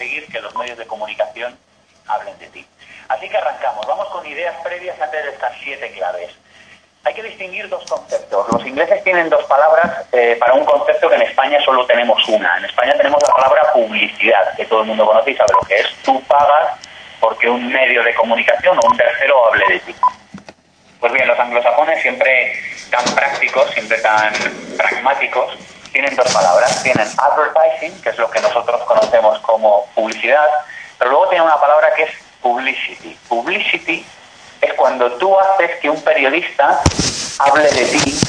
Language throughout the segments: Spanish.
conseguir que los medios de comunicación hablen de ti. Así que arrancamos. Vamos con ideas previas antes de estas siete claves. Hay que distinguir dos conceptos. Los ingleses tienen dos palabras eh, para un concepto que en España solo tenemos una. En España tenemos la palabra publicidad, que todo el mundo conoce y sabe lo que es. Tú pagas porque un medio de comunicación o un tercero hable de ti. Pues bien, los anglosajones siempre tan prácticos, siempre tan pragmáticos, tienen dos palabras. Tienen advertising, que es lo que nosotros conocemos como publicidad, pero luego tienen una palabra que es publicity. Publicity es cuando tú haces que un periodista hable de ti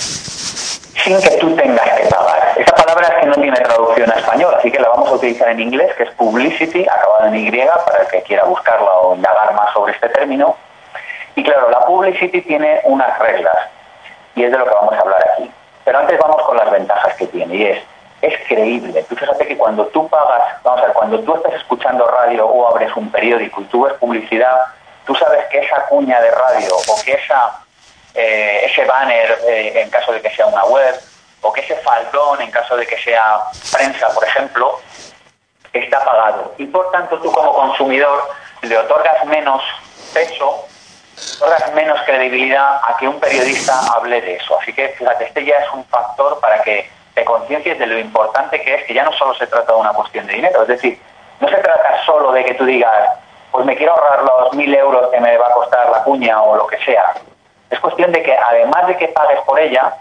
sin que tú tengas que pagar. Esa palabra es que no tiene traducción a español, así que la vamos a utilizar en inglés, que es publicity, acabado en Y, para el que quiera buscarla o indagar más sobre este término. Y claro, la publicity tiene unas reglas, y es de lo que vamos a hablar aquí. Pero antes vamos con las ventajas que tiene, y es, es creíble. Tú fíjate que cuando tú pagas, vamos a ver, cuando tú estás escuchando radio o abres un periódico y tú ves publicidad, tú sabes que esa cuña de radio o que esa, eh, ese banner eh, en caso de que sea una web o que ese faldón en caso de que sea prensa, por ejemplo, está pagado. Y por tanto tú como consumidor le otorgas menos peso, otorgas menos credibilidad a que un periodista hable de eso. Así que fíjate, este ya es un factor para que te conciencias de lo importante que es, que ya no solo se trata de una cuestión de dinero, es decir, no se trata solo de que tú digas, pues me quiero ahorrar los mil euros que me va a costar la cuña o lo que sea. Es cuestión de que además de que pagues por ella,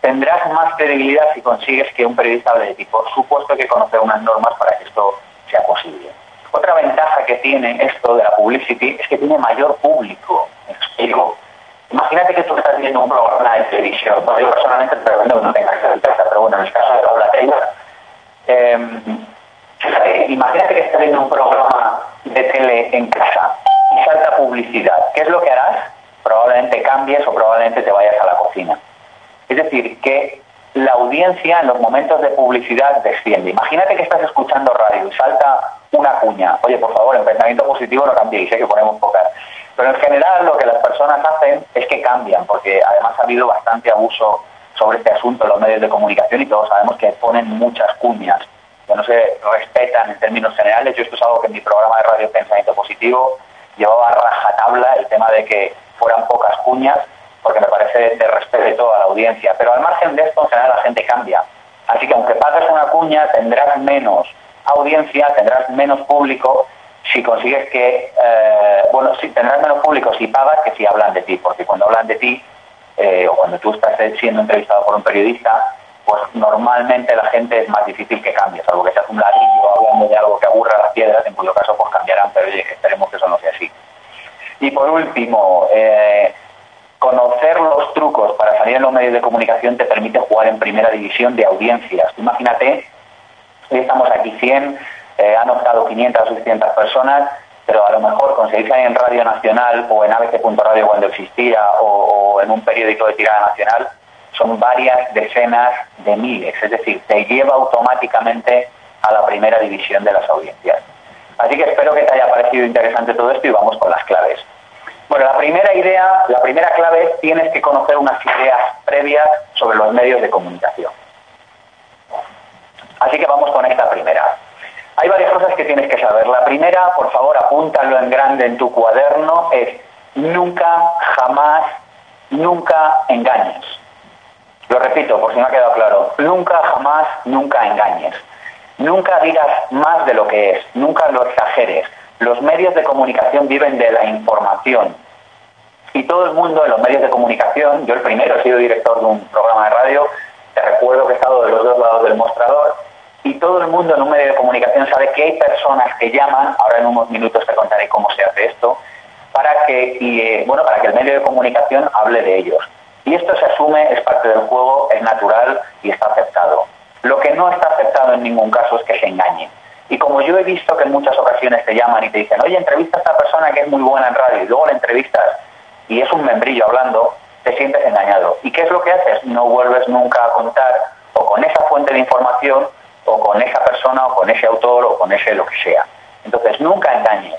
tendrás más credibilidad si consigues que un periodista hable de ti. Por supuesto que conocer unas normas para que esto sea posible. Otra ventaja que tiene esto de la publicity es que tiene mayor público. explico. Imagínate que tú estás viendo un programa de televisión. yo personalmente te recomiendo que no tengas esa pero bueno, en el caso de Paula Taylor, eh, imagínate que estás viendo un programa de tele en casa y salta publicidad, ¿qué es lo que harás? Probablemente cambies o probablemente te vayas a la cocina. Es decir, que la audiencia en los momentos de publicidad desciende. Imagínate que estás escuchando radio y salta una cuña. Oye, por favor, en pensamiento positivo no cambiéis, sé que ponemos pocas. Pero en general lo que las personas hacen es que cambian, porque además ha habido bastante abuso sobre este asunto en los medios de comunicación y todos sabemos que ponen muchas cuñas que no se respetan en términos generales. Yo esto es algo que en mi programa de radio Pensamiento Positivo llevaba a rajatabla el tema de que fueran pocas cuñas, porque me parece de respeto a la audiencia. Pero al margen de esto, en general la gente cambia. Así que aunque pagues una cuña, tendrás menos audiencia, tendrás menos público si consigues que, eh, bueno, si tendrás menos público si pagas que si hablan de ti, porque cuando hablan de ti, eh, o cuando tú estás siendo entrevistado por un periodista, pues normalmente la gente es más difícil que cambie, salvo que seas un ladrillo hablando de algo que aburra las piedras, en cuyo caso pues cambiarán, pero oye, esperemos que eso no sea así. Y por último, eh, conocer los trucos para salir en los medios de comunicación te permite jugar en primera división de audiencias. Imagínate, hoy estamos aquí 100, eh, han optado 500 o 600 personas, pero a lo mejor conseguir salir en Radio Nacional o en ABC.radio cuando existía o en un periódico de tirada nacional son varias decenas de miles, es decir, te lleva automáticamente a la primera división de las audiencias. Así que espero que te haya parecido interesante todo esto y vamos con las claves. Bueno, la primera idea, la primera clave es tienes que conocer unas ideas previas sobre los medios de comunicación. Así que vamos con esta primera. Hay varias cosas que tienes que saber. La primera, por favor, apúntalo en grande en tu cuaderno, es nunca, jamás, nunca engañes. Lo repito, por si no ha quedado claro, nunca, jamás, nunca engañes. Nunca digas más de lo que es, nunca lo exageres. Los medios de comunicación viven de la información. Y todo el mundo en los medios de comunicación, yo el primero he sido director de un programa de radio, te recuerdo que he estado de los dos lados del mostrador, y todo el mundo en un medio de comunicación sabe que hay personas que llaman, ahora en unos minutos te contaré cómo se hace esto, para que, eh, bueno, para que el medio de comunicación hable de ellos. Y esto se asume, es parte del juego, es natural y está aceptado. Lo que no está aceptado en ningún caso es que se engañen. Y como yo he visto que en muchas ocasiones te llaman y te dicen, oye, entrevista a esta persona que es muy buena en radio, y luego la entrevistas y es un membrillo hablando, te sientes engañado. ¿Y qué es lo que haces? No vuelves nunca a contar o con esa fuente de información o con esa persona o con ese autor o con ese lo que sea. Entonces, nunca engañes.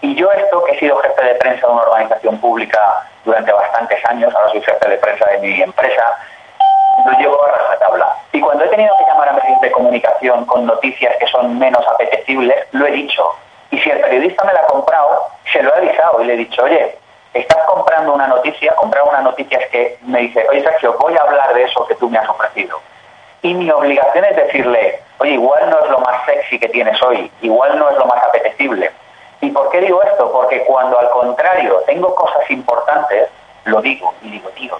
Y yo esto, que he sido jefe de prensa de una organización pública durante bastantes años, ahora soy jefe de prensa de mi empresa, lo llevo a rajatabla. Y cuando he tenido que llamar a medios de comunicación con noticias que son menos apetecibles, lo he dicho. Y si el periodista me la ha comprado, se lo he avisado y le he dicho, oye, estás comprando una noticia, comprar una noticia es que me dice, oye Sergio, voy a hablar de eso que tú me has ofrecido. Y mi obligación es decirle, oye, igual no es lo más sexy que tienes hoy, igual no es lo más apetecible. ¿Y por qué digo esto? Porque cuando al contrario tengo cosas importantes, lo digo y digo, tío,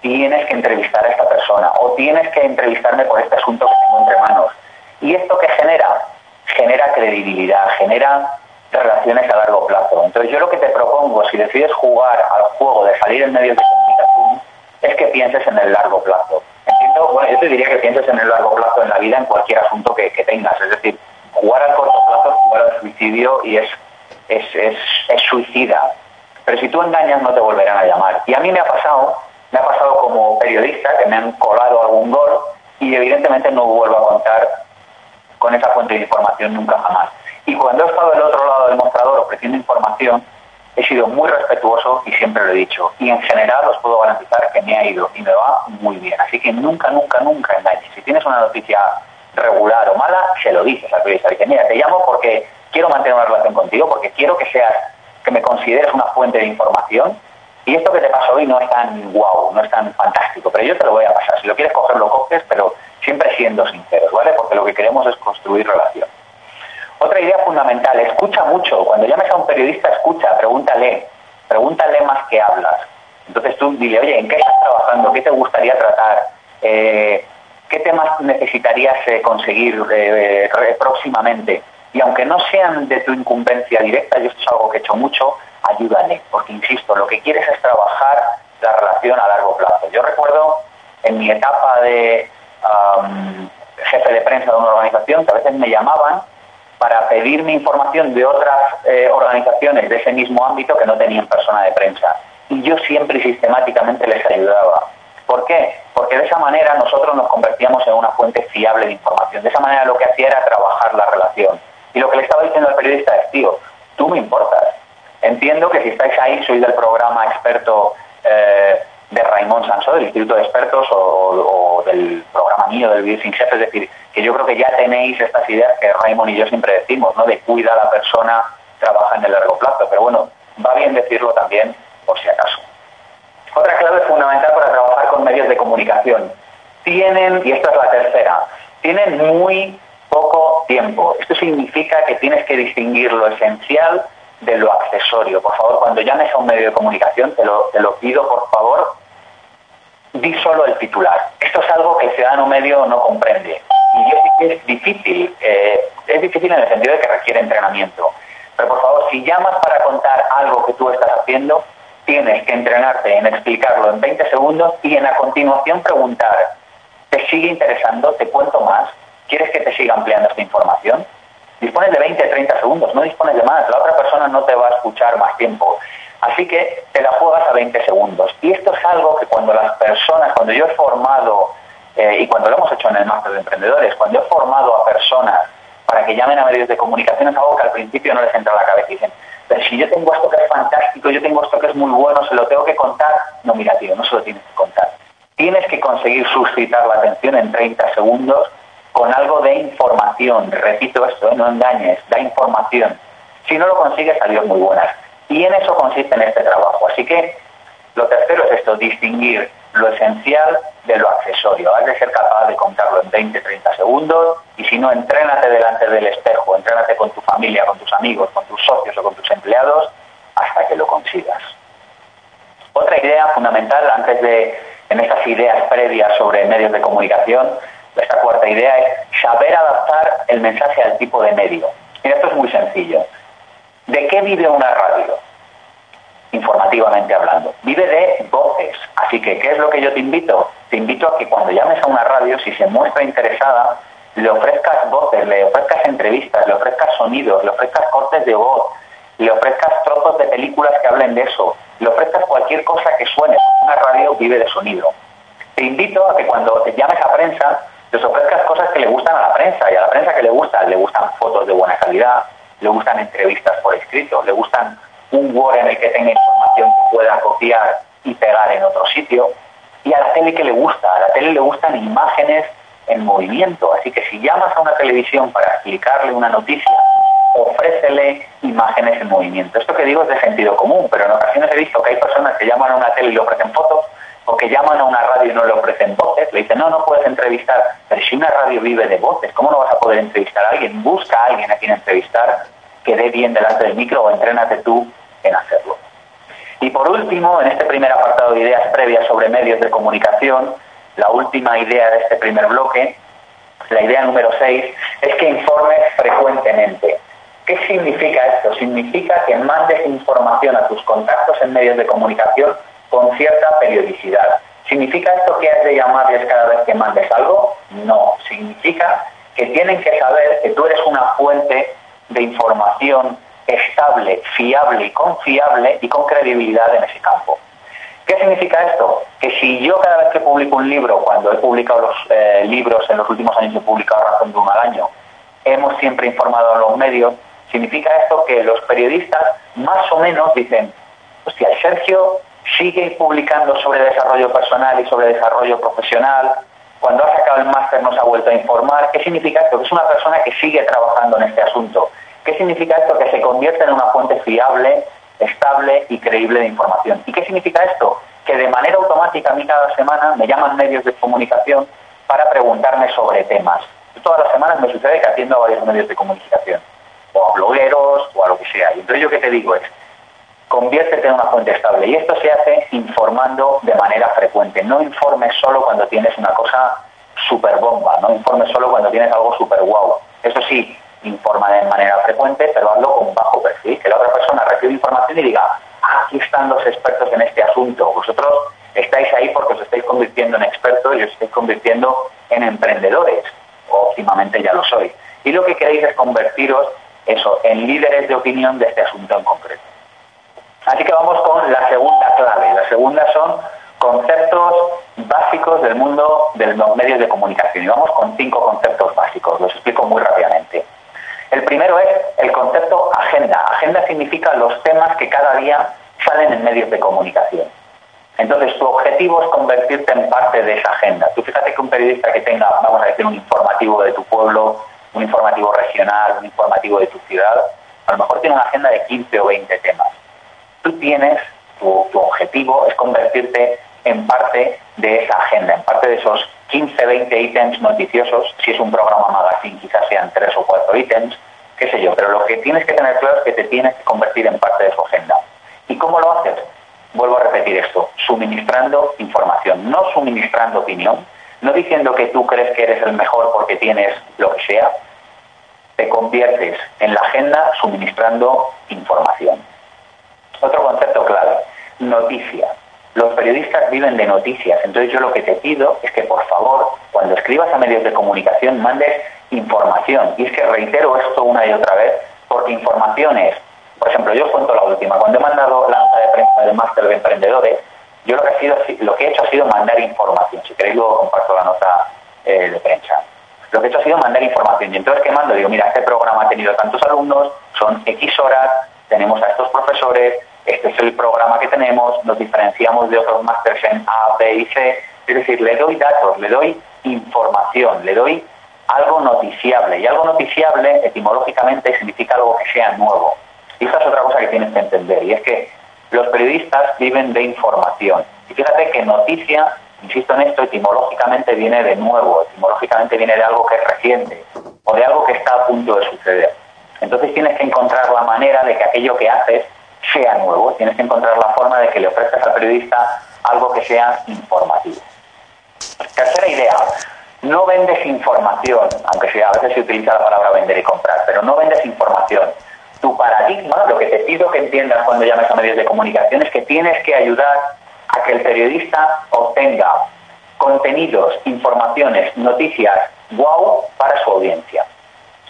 tienes que entrevistar a esta persona o tienes que entrevistarme por este asunto que tengo entre manos. ¿Y esto qué genera? Genera credibilidad, genera relaciones a largo plazo. Entonces yo lo que te propongo, si decides jugar al juego de salir en medios de comunicación, es que pienses en el largo plazo. Entiendo, bueno, yo te diría que pienses en el largo plazo en la vida en cualquier asunto que, tengas. Es decir, jugar al corto plazo es jugar al suicidio y es, es, es, es suicida. Pero si tú engañas no te volverán a llamar. Y a mí me ha pasado me ha pasado como periodista que me han colado algún gol y evidentemente no vuelvo a contar con esa fuente de información nunca jamás. Y cuando he estado del otro lado del mostrador ofreciendo información, he sido muy respetuoso y siempre lo he dicho. Y en general os puedo garantizar que me ha ido y me va muy bien. Así que nunca, nunca, nunca engañes. Si tienes una noticia regular o mala, se lo dices al periodista. Dice, mira, te llamo porque quiero mantener una relación contigo, porque quiero que seas, que me consideres una fuente de información y esto que te pasó hoy no es tan guau, no es tan fantástico, pero yo te lo voy a pasar. Si lo quieres coger, lo coges, pero siempre siendo sinceros, ¿vale? Porque lo que queremos es construir relación. Otra idea fundamental, escucha mucho. Cuando llames a un periodista, escucha, pregúntale. Pregúntale más que hablas. Entonces tú dile, oye, ¿en qué estás trabajando? ¿Qué te gustaría tratar? Eh, ¿Qué temas necesitarías eh, conseguir eh, próximamente? Y aunque no sean de tu incumbencia directa, yo esto es algo que he hecho mucho, ayúdale, porque insisto, lo que quieres es trabajar la relación a largo plazo. Yo recuerdo en mi etapa de jefe de prensa de una organización que a veces me llamaban para pedirme información de otras eh, organizaciones de ese mismo ámbito que no tenían persona de prensa. Y yo siempre y sistemáticamente les ayudaba. ¿Por qué? Porque de esa manera nosotros nos convertíamos en una fuente fiable de información. De esa manera lo que hacía era trabajar la relación. Y lo que le estaba diciendo al periodista es, tío, tú me importas, Entiendo que si estáis ahí, sois del programa experto eh, de Raymond Sansó, del Instituto de Expertos, o, del programa mío, del Video Sin Jefe, es decir, que yo creo que ya tenéis estas ideas que Raymond y yo siempre decimos, ¿no? De cuida a la persona, trabaja en el largo plazo. Pero bueno, va bien decirlo también, por si acaso. Otra clave fundamental para trabajar con medios de comunicación. Tienen, y esta es la tercera, tienen muy poco tiempo. Esto significa que tienes que distinguir lo esencial de lo accesorio. Por favor, cuando llames a un medio de comunicación, te lo, te lo pido, por favor, di solo el titular. Esto es algo que el ciudadano medio no comprende. Y yo sé que es difícil, eh, es difícil en el sentido de que requiere entrenamiento. Pero por favor, si llamas para contar algo que tú estás haciendo, tienes que entrenarte en explicarlo en 20 segundos y en la continuación preguntar, ¿te sigue interesando? ¿Te cuento más? ¿Quieres que te siga ampliando esta información? dispones de 20, 30 segundos, no dispones de más, la otra persona no te va a escuchar más tiempo. Así que te la juegas a 20 segundos. Y esto es algo que cuando las personas, cuando yo he formado, eh, y cuando lo hemos hecho en el máster de emprendedores, cuando he formado a personas para que llamen a medios de comunicación, es algo que al principio no les entra a la cabeza y dicen, pero si yo tengo esto que es fantástico, yo tengo esto que es muy bueno, se lo tengo que contar. No, mira, tío, no se lo tienes que contar. Tienes que conseguir suscitar la atención en 30 segundos con algo de información. Repito esto, ¿eh? no engañes, da información. Si no lo consigues, salió muy buenas. Y en eso consiste en este trabajo. Así que lo tercero es esto, distinguir lo esencial de lo accesorio. Has de ser capaz de contarlo en 20, 30 segundos y si no, entrénate delante del espejo, entrénate con tu familia, con tus amigos, con tus socios o con tus empleados hasta que lo consigas. Otra idea fundamental antes de, en estas ideas previas sobre medios de comunicación, esta cuarta idea es saber adaptar el mensaje al tipo de medio. Y esto es muy sencillo. ¿De qué vive una radio? Informativamente hablando. Vive de voces. Así que, ¿qué es lo que yo te invito? Te invito a que cuando llames a una radio, si se muestra interesada, le ofrezcas voces, le ofrezcas entrevistas, le ofrezcas sonidos, le ofrezcas cortes de voz, le ofrezcas trozos de películas que hablen de eso, le ofrezcas cualquier cosa que suene. Una radio vive de sonido. Te invito a que cuando te llames a prensa, les ofrezcas cosas que le gustan a la prensa y a la prensa que le gusta, le gustan fotos de buena calidad, le gustan entrevistas por escrito, le gustan un Word en el que tenga información que pueda copiar y pegar en otro sitio. Y a la tele que le gusta, a la tele le gustan imágenes en movimiento. Así que si llamas a una televisión para explicarle una noticia, ofrécele imágenes en movimiento. Esto que digo es de sentido común, pero en ocasiones he visto que hay personas que llaman a una tele y le ofrecen fotos, o que llaman a una radio y no le ofrecen voces, le dicen, no, no puedes entrevistar, pero si una radio vive de voces, ¿cómo no vas a poder entrevistar a alguien? Busca a alguien a quien entrevistar que dé bien delante del micro o entrénate tú en hacerlo. Y por último, en este primer apartado de ideas previas sobre medios de comunicación, la última idea de este primer bloque, la idea número 6, es que informes frecuentemente. ¿Qué significa esto? Significa que mandes información a tus contactos en medios de comunicación con cierta periodicidad. ¿Significa esto que has de llamarles cada vez que mandes algo? No. Significa que tienen que saber que tú eres una fuente de información estable, fiable y confiable y con credibilidad en ese campo. ¿Qué significa esto? Que si yo cada vez que publico un libro, cuando he publicado los eh, libros en los últimos años, he publicado razón de un al año, hemos siempre informado a los medios, significa esto que los periodistas más o menos dicen, hostia, Sergio sigue publicando sobre desarrollo personal y sobre desarrollo profesional, cuando ha sacado el máster nos ha vuelto a informar. ¿Qué significa esto? Que es una persona que sigue trabajando en este asunto. ¿Qué significa esto? Que se convierte en una fuente fiable, estable y creíble de información. ¿Y qué significa esto? Que de manera automática a mí cada semana me llaman medios de comunicación para preguntarme sobre temas. Todas las semanas me sucede que atiendo a varios medios de comunicación, o a blogueros, o a lo que sea. Y entonces yo que te digo es, conviértete en una fuente estable. Y esto se hace informando de manera frecuente. No informes solo cuando tienes una cosa super bomba, no informes solo cuando tienes algo super guau. Eso sí, informa de manera frecuente, pero hazlo con bajo perfil, que la otra persona reciba información y diga, ah, aquí están los expertos en este asunto, vosotros estáis ahí porque os estáis convirtiendo en expertos y os estáis convirtiendo en emprendedores, o últimamente ya lo sois. Y lo que queréis es convertiros eso, en líderes de opinión de este asunto en concreto. Así que vamos con la segunda clave. La segunda son conceptos básicos del mundo de los medios de comunicación. Y vamos con cinco conceptos básicos. Los explico muy rápidamente. El primero es el concepto agenda. Agenda significa los temas que cada día salen en medios de comunicación. Entonces, tu objetivo es convertirte en parte de esa agenda. Tú fíjate que un periodista que tenga, vamos a decir, un informativo de tu pueblo, un informativo regional, un informativo de tu ciudad, a lo mejor tiene una agenda de 15 o 20 temas. Tú tienes, tu, objetivo es convertirte en parte de esa agenda, en parte de esos 15, 20 ítems noticiosos, si es un programa magazine quizás sean tres o cuatro ítems, qué sé yo, pero lo que tienes que tener claro es que te tienes que convertir en parte de su agenda. ¿Y cómo lo haces? Vuelvo a repetir esto, suministrando información, no suministrando opinión, no diciendo que tú crees que eres el mejor porque tienes lo que sea, te conviertes en la agenda suministrando información. Otro concepto clave, noticia los periodistas viven de noticias, entonces yo lo que te pido es que por favor, cuando escribas a medios de comunicación, mandes información. Y es que reitero esto una y otra vez, porque información es, por ejemplo, yo os cuento la última, cuando he mandado la nota de prensa del máster de emprendedores, yo lo que, ha sido, lo que he hecho ha sido mandar información, si queréis luego comparto la nota eh, de prensa. Lo que he hecho ha sido mandar información, y entonces ¿qué mando? Digo, mira, este programa ha tenido tantos alumnos, son X horas, tenemos a estos profesores, este es el programa que tenemos, nos diferenciamos de otros másteres en A, B y C, es decir, le doy datos, le doy información, le doy algo noticiable, y algo noticiable etimológicamente significa algo que sea nuevo. Y esta es otra cosa que tienes que entender, y es que los periodistas viven de información. Y fíjate que noticia, insisto en esto, etimológicamente viene de nuevo, etimológicamente viene de algo que es reciente, o de algo que está a punto de suceder. Entonces tienes que encontrar la manera de que aquello que haces sea nuevo. Tienes que encontrar la forma de que le ofrezcas al periodista algo que sea informativo. Tercera idea, no vendes información, aunque sea, a veces se utiliza la palabra vender y comprar, pero no vendes información. Tu paradigma, lo que te pido que entiendas cuando llames a medios de comunicación es que tienes que ayudar a que el periodista obtenga contenidos, informaciones, noticias wow para su audiencia.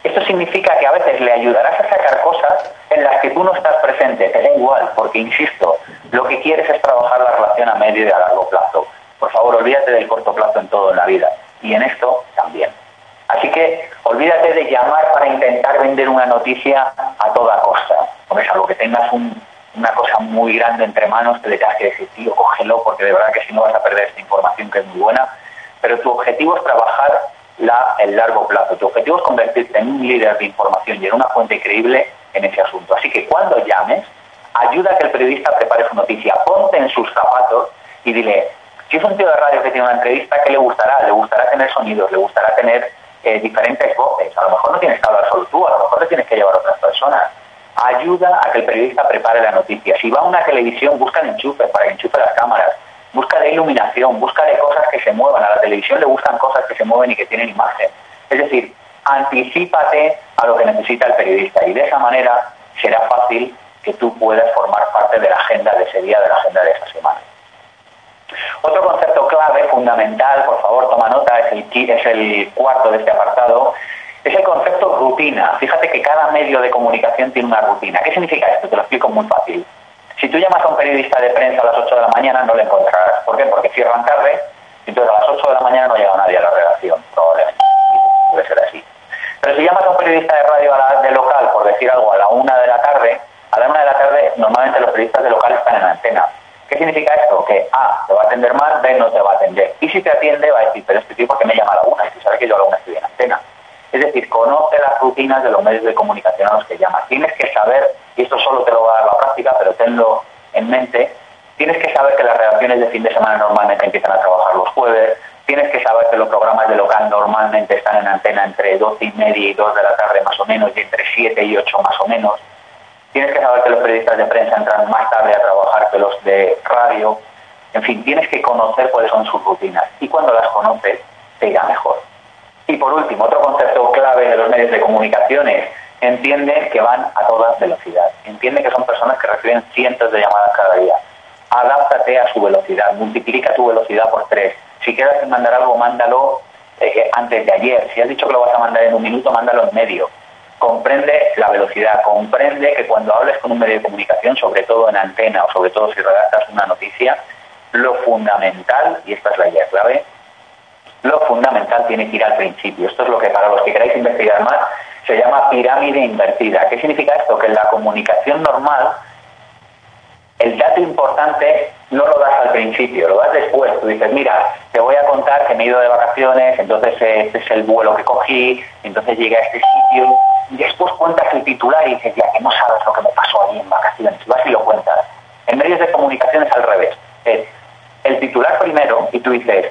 Esto significa que a veces le ayudarás a sacar cosas en las que tú no estás presente, te da igual, porque insisto, lo que quieres es trabajar la relación a medio y a largo plazo. Por favor, olvídate del corto plazo en todo en la vida, y en esto también. Así que olvídate de llamar para intentar vender una noticia a toda costa. Hombre, algo que tengas una cosa muy grande entre manos, le tengas que decir, tío, cógelo, porque de verdad que si no vas a perder esta información que es muy buena. Pero tu objetivo es trabajar el largo plazo. Tu objetivo es convertirte en un líder de información y en una fuente creíble en ese asunto. Así que cuando llames, ayuda a que el periodista prepare su noticia, ponte en sus zapatos y dile, si es un tío de radio que tiene una entrevista, ¿qué le gustará? Le gustará tener sonidos, le gustará tener eh, diferentes voces. A lo mejor no tienes que hablar solo tú, a lo mejor le tienes que llevar a otras personas. Ayuda a que el periodista prepare la noticia. Si va a una televisión, busca el para que enchufe las cámaras. Busca la iluminación, busca de cosas que se muevan. A la televisión le gustan cosas que se mueven y que tienen imagen. Es decir, anticipate a lo que necesita el periodista y de esa manera será fácil que tú puedas formar parte de la agenda de ese día, de la agenda de esa semana. Otro concepto clave, fundamental, por favor toma nota, es el, es el cuarto de este apartado, es el concepto rutina. Fíjate que cada medio de comunicación tiene una rutina. ¿Qué significa esto? Te lo explico muy fácil. Si tú llamas a un periodista de prensa a las 8 de la mañana, no lo encontrarás. ¿Por qué? Porque cierran tarde, entonces a las 8 de la mañana no llega nadie a la redacción, probablemente. Debe ser así. Pero si llamas a un periodista de radio de local, por decir algo, a la 1 de la tarde, a la 1 de la tarde normalmente los periodistas de local están en la antena. ¿Qué significa esto? Que A, te va a atender mal, B, no te va a atender. Y si te atiende, va a decir, pero este tipo que me llama a la una, y tú sabes que yo a la una estoy en antena. Es decir, conoce las rutinas de los medios de comunicación a los que llamas. Tienes que saber, y esto solo te lo va a dar la práctica, pero tenlo en mente, tienes que saber que las redacciones de fin de semana normalmente empiezan a trabajar los jueves, tienes que saber que los programas de local normalmente están en antena entre 12 y media y 2 de la tarde más o menos, y entre 7 y 8 más o menos Tienes que saber que los periodistas de prensa entran más tarde a trabajar que los de radio. En fin, tienes que conocer cuáles son sus rutinas y cuando las conoces te irá mejor. Y por último, otro concepto clave de los medios de comunicación es entiende que van a toda velocidad. Entiende que son personas que reciben cientos de llamadas cada día. Adáptate a su velocidad, multiplica tu velocidad por tres. Si quieres mandar algo, mándalo eh, antes de ayer. Si has dicho que lo vas a mandar en un minuto, mándalo en medio comprende la velocidad, comprende que cuando hables con un medio de comunicación, sobre todo en antena o sobre todo si redactas una noticia, lo fundamental, y esta es la idea clave, lo fundamental tiene que ir al principio. Esto es lo que para los que queráis investigar más se llama pirámide invertida. ¿Qué significa esto? Que en la comunicación normal el dato importante no lo das al principio, lo das después. Tú dices, mira, te voy a contar que me he ido de vacaciones, entonces este es el vuelo que cogí, entonces llegué a este sitio, y después cuentas el titular y dices, ya que no sabes lo que me pasó ahí en vacaciones, vas y lo cuentas. En medios de comunicación es al revés. Es el titular primero y tú dices,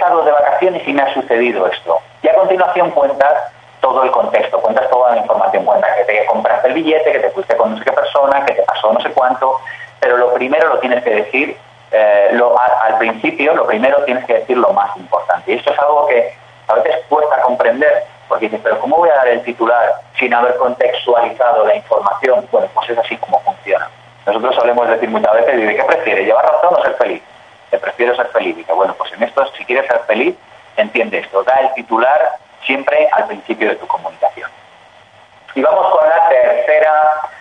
estado de vacaciones y me ha sucedido esto. Y a continuación cuentas todo el contexto, cuentas toda la información, cuentas que te compraste el billete, que te fuiste con no sé qué persona, que te pasó no sé cuánto, pero lo primero lo tienes que decir, eh, al, principio, lo primero tienes que decir lo más importante. Y esto es algo que a veces cuesta comprender, porque dices, pero ¿cómo voy a dar el titular sin haber contextualizado la información? Bueno, pues es así como funciona. Nosotros solemos decir muchas veces, ¿de qué prefieres, llevar razón o ser feliz? Te prefiero ser feliz. Que bueno, pues en esto, si quieres ser feliz, entiende esto, da el titular siempre al principio de tu comunicación. Y vamos con la tercera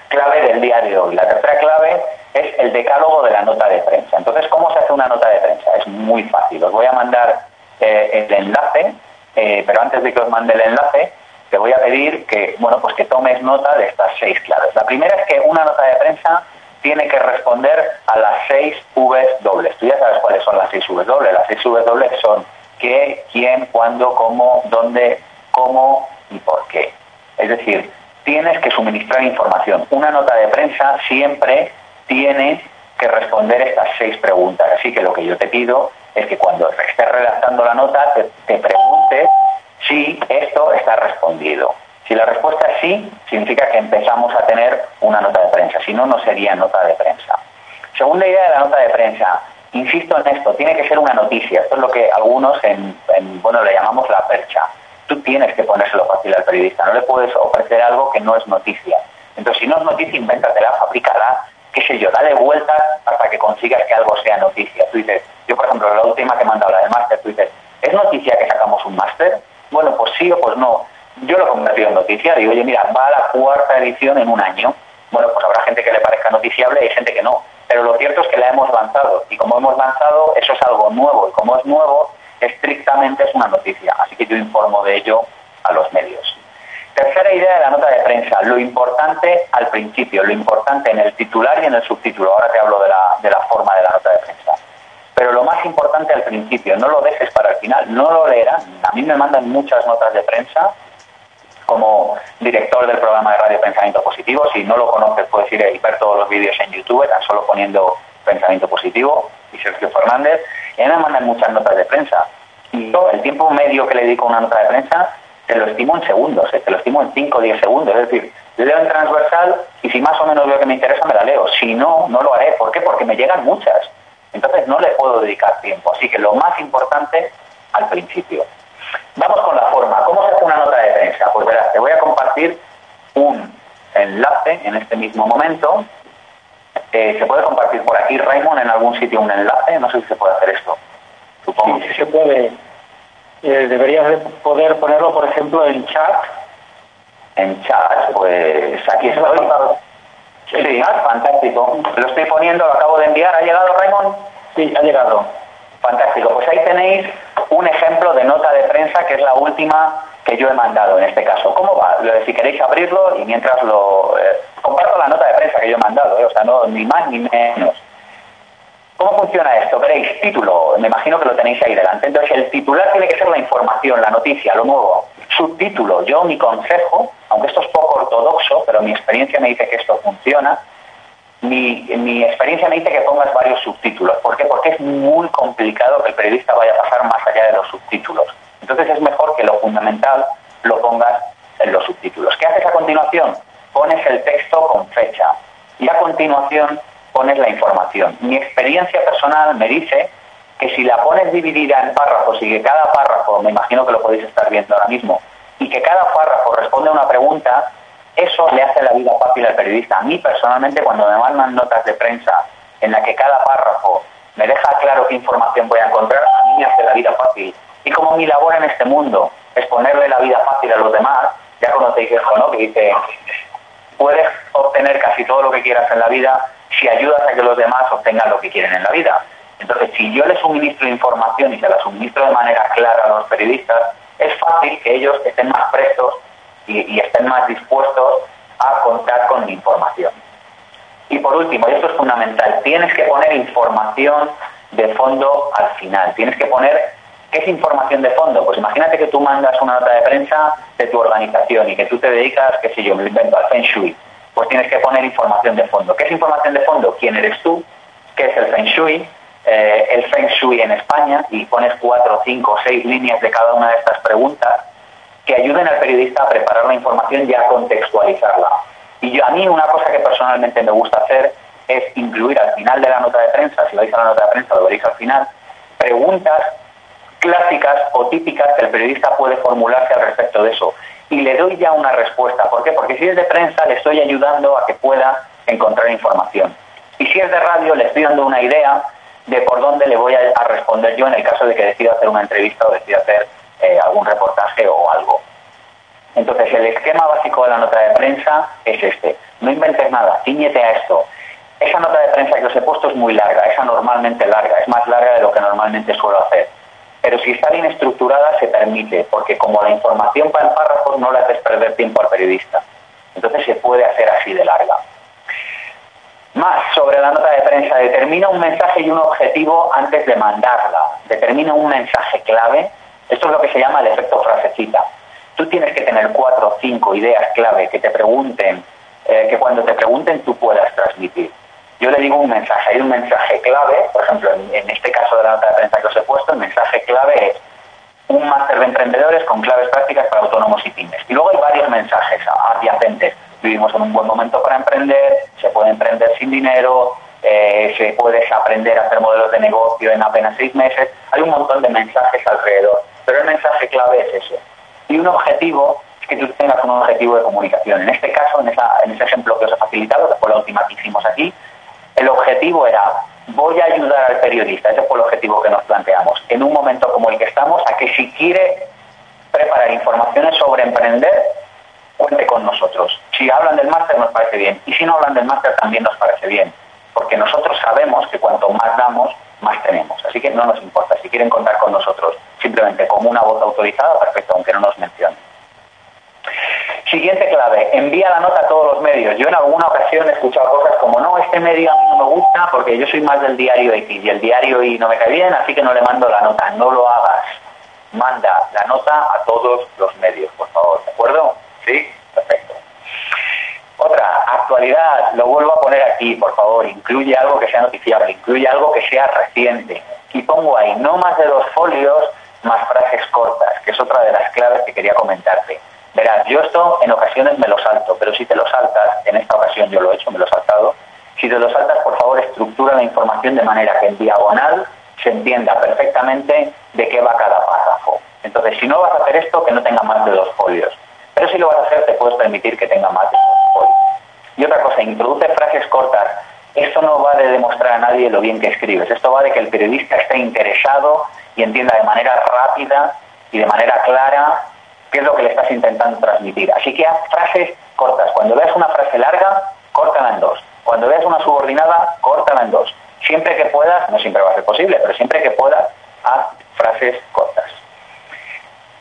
clave del día de hoy. La tercera clave es el decálogo de la nota de prensa. Entonces, ¿cómo se hace una nota de prensa? Es muy fácil. Os voy a mandar eh, el enlace, eh, pero antes de que os mande el enlace, te voy a pedir que, bueno, pues que tomes nota de estas seis claves. La primera es que una nota de prensa tiene que responder a las seis V dobles. Tú ya sabes cuáles son las seis V dobles. Las seis V dobles son qué, quién, cuándo, cómo, dónde, cómo y por qué. Es decir, tienes que suministrar información. Una nota de prensa siempre tiene que responder estas seis preguntas. Así que lo que yo te pido es que cuando estés redactando la nota te, preguntes si esto está respondido. Si la respuesta es sí, significa que empezamos a tener una nota de prensa. Si no, no sería nota de prensa. Segunda idea de la nota de prensa. Insisto en esto, tiene que ser una noticia. Esto es lo que algunos en, en bueno, le llamamos la percha. Tú tienes que ponérselo fácil al periodista. No le puedes ofrecer algo que no es noticia. Entonces, si no es noticia, invéntatela, fabricala qué sé yo, dale vueltas hasta que consigas que algo sea noticia. Tú dices, yo por ejemplo, la última que manda la de máster, tú dices, ¿es noticia que sacamos un máster? Bueno, pues sí o pues no. Yo lo he convertido en noticia, digo, oye, mira, va a la cuarta edición en un año. Bueno, pues habrá gente que le parezca noticiable y gente que no. Pero lo cierto es que la hemos lanzado. Y como hemos lanzado, eso es algo nuevo. Y como es nuevo, estrictamente es una noticia. Así que yo informo de ello a los medios. Tercera idea de la nota de prensa, lo importante al principio, lo importante en el titular y en el subtítulo. Ahora te hablo de la, de la forma de la nota de prensa. Pero lo más importante al principio, no lo dejes para el final, no lo leerás. A mí me mandan muchas notas de prensa como director del programa de radio Pensamiento Positivo. Si no lo conoces, puedes ir y ver todos los vídeos en YouTube, tan solo poniendo Pensamiento Positivo y Sergio Fernández. Y me mandan muchas notas de prensa. Y yo, el tiempo medio que le dedico a una nota de prensa, te lo estimo en segundos, ¿eh? te lo estimo en 5 o 10 segundos. Es decir, leo en transversal y si más o menos veo que me interesa, me la leo. Si no, no lo haré. ¿Por qué? Porque me llegan muchas. Entonces no le puedo dedicar tiempo. Así que lo más importante al principio. Vamos con la forma. ¿Cómo se hace una nota de prensa? Pues verás, te voy a compartir un enlace en este mismo momento. Eh, ¿Se puede compartir por aquí, Raymond, en algún sitio un enlace? No sé si se puede hacer esto. Supongo. Sí, se puede. Eh, deberías de poder ponerlo, por ejemplo, en chat. En chat, pues aquí estoy. Sí, fantástico. Lo estoy poniendo, lo acabo de enviar. ¿Ha llegado, Raymond? Sí, ha llegado. Fantástico. Pues ahí tenéis un ejemplo de nota de prensa que es la última que yo he mandado en este caso. ¿Cómo va? Si queréis abrirlo y mientras lo... Eh, comparto la nota de prensa que yo he mandado, eh, o sea, no ni más ni menos. ¿Cómo funciona esto? Veréis, título, me imagino que lo tenéis ahí delante. Entonces, el titular tiene que ser la información, la noticia, lo nuevo. Subtítulo, yo mi consejo, aunque esto es poco ortodoxo, pero mi experiencia me dice que esto funciona, mi, mi experiencia me dice que pongas varios subtítulos. ¿Por qué? Porque es muy complicado que el periodista vaya a pasar más allá de los subtítulos. Entonces es mejor que lo fundamental lo pongas en los subtítulos. ¿Qué haces a continuación? Pones el texto con fecha y a continuación pones la información. Mi experiencia personal me dice que si la pones dividida en párrafos y que cada párrafo, me imagino que lo podéis estar viendo ahora mismo, y que cada párrafo responde a una pregunta, eso le hace la vida fácil al periodista. A mí personalmente cuando me mandan notas de prensa en la que cada párrafo me deja claro qué información voy a encontrar, a mí me hace la vida fácil. Y como mi labor en este mundo es ponerle la vida fácil a los demás, ya conocéis eso, ¿no? Que dice, puedes obtener casi todo lo que quieras en la vida si ayudas a que los demás obtengan lo que quieren en la vida. Entonces, si yo les suministro información y se la suministro de manera clara a los periodistas, es fácil que ellos estén más prestos y, estén más dispuestos a contar con información. Y por último, y esto es fundamental, tienes que poner información de fondo al final. Tienes que poner, ¿qué es información de fondo? Pues imagínate que tú mandas una nota de prensa de tu organización y que tú te dedicas, qué sé yo, me invento al Feng Shui. Pues tienes que poner información de fondo. ¿Qué es información de fondo? ¿Quién eres tú? ¿Qué es el Feng Shui? Eh, el Feng Shui en España y pones cuatro, cinco, seis líneas de cada una de estas preguntas que ayuden al periodista a preparar la información y a contextualizarla. Y yo, a mí una cosa que personalmente me gusta hacer es incluir al final de la nota de prensa, si vais a la nota de prensa lo veréis al final, preguntas clásicas o típicas que el periodista puede formularse al respecto de eso. Y le doy ya una respuesta. ¿Por qué? Porque si es de prensa le estoy ayudando a que pueda encontrar información. Y si es de radio le estoy dando una idea de por dónde le voy a, responder yo en el caso de que decida hacer una entrevista o decida hacer eh, algún reportaje o algo. Entonces, el esquema básico de la nota de prensa es este. No inventes nada, ciñete a esto. Esa nota de prensa que os he puesto es muy larga, esa normalmente larga, es más larga de lo que normalmente suelo hacer. Pero si está bien estructurada, se permite, porque como la información va en párrafos, no le haces perder tiempo al periodista. Entonces se puede hacer así de larga. Más sobre la nota de prensa, determina un mensaje y un objetivo antes de mandarla. Determina un mensaje clave esto es lo que se llama el efecto frasecita. Tú tienes que tener cuatro o cinco ideas clave que te pregunten, eh, que cuando te pregunten tú puedas transmitir. Yo le digo un mensaje, hay un mensaje clave, por ejemplo, en, este caso de la nota de prensa que os he puesto, el mensaje clave es un máster de emprendedores con claves prácticas para autónomos y pymes. Y luego hay varios mensajes adyacentes. Vivimos en un buen momento para emprender, se puede emprender sin dinero, eh, se puede aprender a hacer modelos de negocio en apenas seis meses. Hay un montón de mensajes alrededor pero el mensaje clave es ese. Y un objetivo es que tú tengas un objetivo de comunicación. En este caso, en, ese ejemplo que os he facilitado, que fue la última que hicimos aquí, el objetivo era, voy a ayudar al periodista, ese fue el objetivo que nos planteamos, en un momento como el que estamos, a que si quiere preparar informaciones sobre emprender, cuente con nosotros. Si hablan del máster nos parece bien, y si no hablan del máster también nos parece bien, porque nosotros sabemos que cuanto más damos, más tenemos. Así que no nos importa. Si quieren contar con nosotros simplemente como una voz autorizada, perfecto, aunque no nos mencionen. Siguiente clave, envía la nota a todos los medios. Yo en alguna ocasión he escuchado cosas como, no, este medio a mí no me gusta porque yo soy más del diario X y el diario Y no me cae bien, así que no le mando la nota. No lo hagas. Manda la nota a todos los medios, por favor. ¿De acuerdo? ¿Sí? Perfecto. Otra, actualidad, lo vuelvo a poner aquí, por favor, incluye algo que sea noticiable, incluye algo que sea reciente. Y pongo ahí, no más de dos folios, más frases cortas, que es otra de las claves que quería comentarte. Verás, yo esto en ocasiones me lo salto, pero si te lo saltas, en esta ocasión yo lo he hecho, me lo he saltado, si te lo saltas, por favor, estructura la información de manera que en diagonal se entienda perfectamente de qué va cada párrafo. Entonces, si no vas a hacer esto, que no tenga más de dos folios. Pero si lo vas a hacer, te puedes permitir que tenga más de dos. Y otra cosa, introduce frases cortas. Esto no va de demostrar a nadie lo bien que escribes. Esto va de que el periodista esté interesado y entienda de manera rápida y de manera clara qué es lo que le estás intentando transmitir. Así que haz frases cortas. Cuando veas una frase larga, córtala en dos. Cuando veas una subordinada, córtala en dos. Siempre que puedas, no siempre va a ser posible, pero siempre que puedas, haz frases cortas.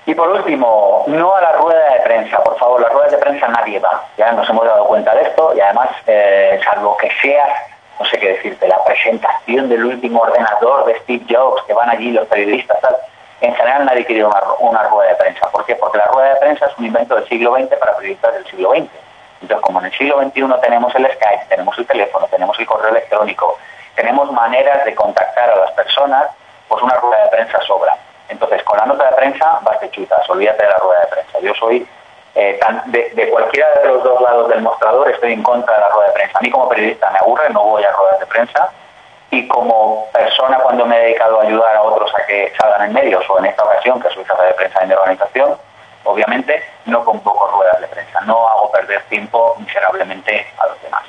Y por último, no a la rueda de prensa, por favor, las ruedas de prensa nadie va. Ya nos hemos dado cuenta de esto y además, eh, salvo que seas, no sé qué decirte, la presentación del último ordenador de Steve Jobs, que van allí los periodistas, tal, en general nadie quiere una, una rueda de prensa. ¿Por qué? Porque la rueda de prensa es un invento del siglo XX para periodistas del siglo XX. Entonces, como en el siglo XXI tenemos el Skype, tenemos el teléfono, tenemos el correo electrónico, tenemos maneras de contactar a las personas, pues una rueda de prensa sobra. Entonces, con la nota de prensa vas de chutas, olvídate de la rueda de prensa. Yo soy, eh, de, cualquiera de los dos lados del mostrador, estoy en contra de la rueda de prensa. A mí como periodista me aburre, no voy a ruedas de prensa. Y como persona, cuando me he dedicado a ayudar a otros a que salgan en medios, o en esta ocasión, que soy jefe de prensa en mi organización, obviamente no convoco ruedas de prensa, no hago perder tiempo miserablemente a los demás.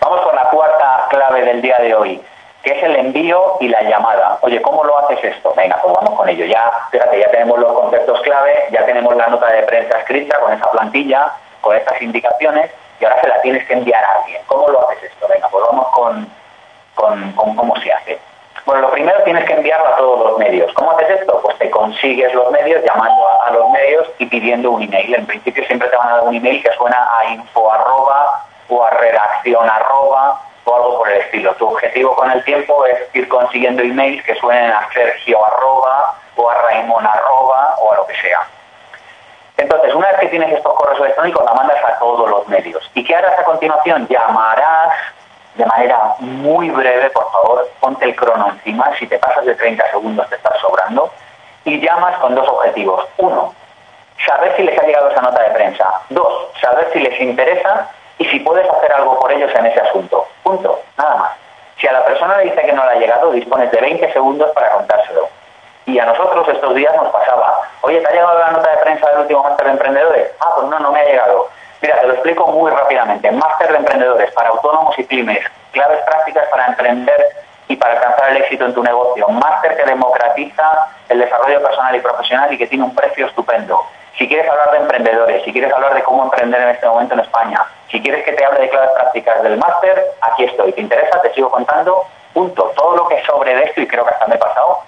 Vamos con la cuarta clave del día de hoy que es el envío y la llamada. Oye, ¿cómo lo haces esto? Venga, pues vamos con ello. Ya, fíjate, ya tenemos los conceptos clave, ya tenemos la nota de prensa escrita con esa plantilla, con estas indicaciones, y ahora se la tienes que enviar a alguien. ¿Cómo lo haces esto? Venga, pues vamos con, con, cómo se hace. Bueno, lo primero tienes que enviarlo a todos los medios. ¿Cómo haces esto? Pues te consigues los medios llamando a, los medios y pidiendo un email. En principio siempre te van a dar un email que suena a info arroba o a redacción arroba o algo por el estilo. Tu objetivo con el tiempo es ir consiguiendo emails que suenen a Sergio arroba o a Raimón arroba o a lo que sea. Entonces, una vez que tienes estos correos electrónicos, la mandas a todos los medios. ¿Y qué harás a continuación? Llamarás de manera muy breve, por favor, ponte el crono encima, si te pasas de 30 segundos te estás sobrando, y llamas con dos objetivos. Uno, saber si les ha llegado esa nota de prensa. Dos, saber si les interesa y si puedes hacer algo por ellos en ese asunto. Punto, nada más. Si a la persona le dice que no le ha llegado, dispones de 20 segundos para contárselo. Y a nosotros estos días nos pasaba, oye, ¿te ha llegado la nota de prensa del último máster de emprendedores? Ah, pues no, no me ha llegado. Mira, te lo explico muy rápidamente. Máster de emprendedores para autónomos y pymes, claves prácticas para emprender y para alcanzar el éxito en tu negocio. Máster que democratiza el desarrollo personal y profesional y que tiene un precio estupendo. Si quieres hablar de emprendedores, si quieres hablar de cómo emprender en este momento en España, si quieres que te hable de claves prácticas del máster, aquí estoy. ¿Te interesa? Te sigo contando. Punto. Todo lo que sobre de esto, y creo que hasta me he pasado,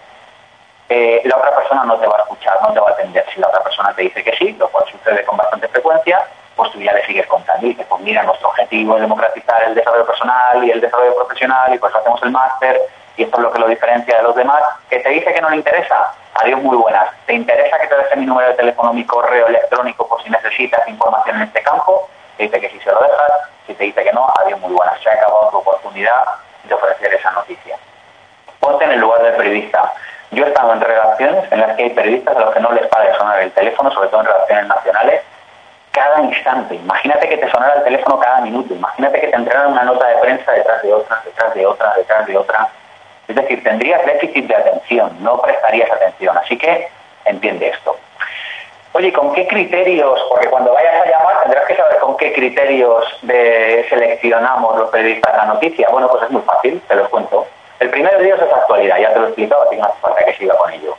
eh, la otra persona no te va a escuchar, no te va a atender. Si la otra persona te dice que sí, lo cual sucede con bastante frecuencia, pues tú ya le sigues contando y dices, pues mira, nuestro objetivo es democratizar el desarrollo personal y el desarrollo profesional y pues hacemos el máster y esto es lo que lo diferencia de los demás. Que te dice que no le interesa, adiós muy buenas. ¿Te interesa que te deje mi número de teléfono, mi correo electrónico por si necesitas información en este campo? Te dice que si se lo dejas, si te dice que no, adiós muy buenas. Se ha acabado tu oportunidad de ofrecer esa noticia. Ponte en el lugar del periodista. Yo he estado en relaciones en las que hay periodistas a los que no les para de sonar el teléfono, sobre todo en relaciones nacionales, cada instante. Imagínate que te sonara el teléfono cada minuto. Imagínate que te entraran una nota de prensa detrás de otra, detrás de otra, detrás de otra. Es decir, tendrías déficit de atención, no prestarías atención. Así que entiende esto. Oye, ¿con qué criterios? Porque cuando vayas a llamar tendrás que saber con qué criterios de seleccionamos los periodistas la noticia. Bueno, pues es muy fácil, te los cuento. El primero de ellos es actualidad, ya te lo he explicado, así que no hace falta que siga con ello.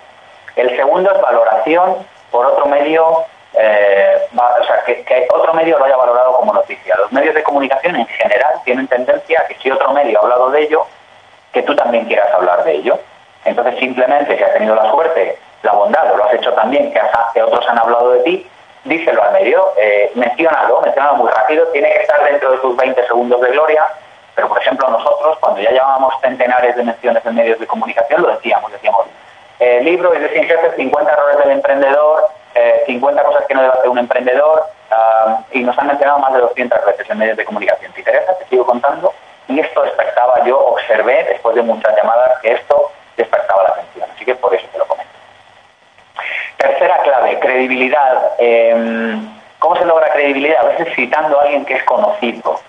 El segundo es valoración por otro medio, eh, o sea, que, que, otro medio lo haya valorado como noticia. Los medios de comunicación en general tienen tendencia a que si otro medio ha hablado de ello, que tú también quieras hablar de ello. Entonces, simplemente, si has tenido la suerte, la bondad, o lo has hecho también, que, otros han hablado de ti, díselo al medio, eh, menciónalo, menciónalo muy rápido, tiene que estar dentro de tus 20 segundos de gloria, pero por ejemplo nosotros cuando ya llevábamos centenares de menciones en medios de comunicación lo decíamos, decíamos, eh, libro y de 50 errores del emprendedor, 50 eh, cosas que no debe hacer un emprendedor, ah, y nos han mencionado más de 200 veces en medios de comunicación. ¿Te interesa? Te sigo contando. Y esto despertaba, yo observé después de muchas llamadas que esto despertaba la atención. Así que por eso te lo comento. Tercera clave, credibilidad. Em, ¿Cómo se logra credibilidad? A veces citando a alguien que es conocido.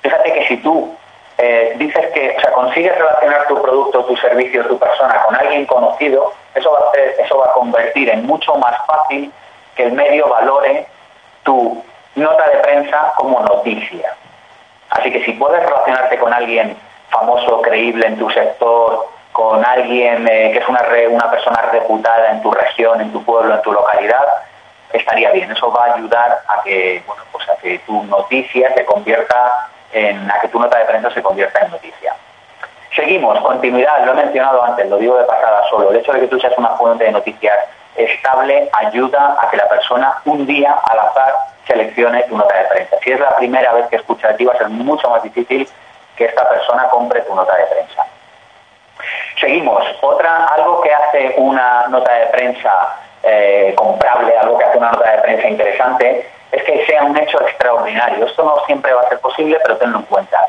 Fíjate que si tú eh, dices que, o sea, consigues relacionar tu producto, tu servicio, tu persona con alguien conocido, eso va, eso va a convertir en mucho más fácil que el medio valore tu nota de prensa como noticia. Así que si puedes relacionarte con alguien famoso, creíble en tu sector, con alguien eh, que es una, una persona reputada en tu región, en tu pueblo, en tu localidad, estaría bien. Eso va a ayudar a que, bueno, pues a que tu noticia se convierta en, a que tu nota de prensa se convierta en noticia. Seguimos, continuidad, lo he mencionado antes, lo digo de pasada solo. El hecho de que tú seas una fuente de noticias estable ayuda a que la persona un día al azar seleccione tu nota de prensa. Si es la primera vez que escucha de ti, va a ser mucho más difícil que esta persona compre tu nota de prensa. Seguimos. Otra, algo que hace una nota de prensa eh, comprable, algo que hace una nota de prensa interesante, es que sea un hecho extraordinario. Esto no siempre va a ser posible, pero tenlo en cuenta.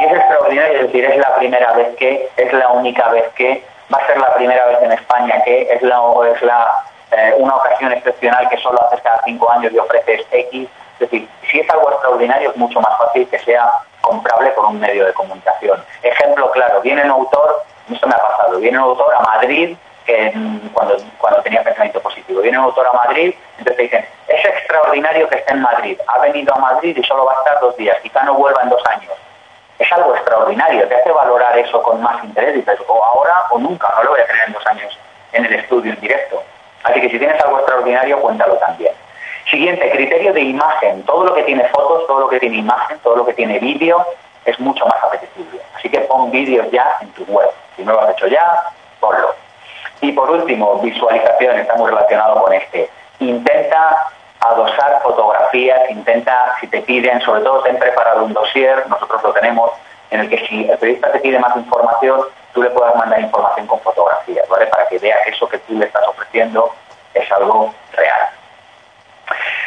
Y es extraordinario, es decir, es la primera vez que, es la única vez que, va a ser la primera vez en España que, es la, es la eh, una ocasión excepcional que solo haces cada cinco años y ofreces X. Es decir, si es algo extraordinario es mucho más fácil que sea comprable por un medio de comunicación. Ejemplo claro, viene un autor, esto me ha pasado, viene un autor a Madrid cuando, cuando tenía pensamiento positivo. Viene un autor a Madrid, entonces te dicen, es extraordinario que esté en Madrid, ha venido a Madrid y solo va a estar dos días, quizá no vuelva en dos años. Es algo extraordinario, te hace valorar eso con más interés y dices, o ahora o nunca, no lo voy a tener en dos años en el estudio en directo. Así que si tienes algo extraordinario, cuéntalo también. Siguiente, criterio de imagen. Todo lo que tiene fotos, todo lo que tiene imagen, todo lo que tiene vídeo, es mucho más apetecible. Así que pon vídeos ya en tu web. Si no lo has hecho ya, ponlo. Y por último, visualización, está muy relacionado con este. Intenta adosar fotografías, intenta, si te piden, sobre todo ten preparado un dossier, nosotros lo tenemos, en el que si el periodista te pide más información, tú le puedas mandar información con fotografías, ¿vale? Para que vea que eso que tú le estás ofreciendo es algo real.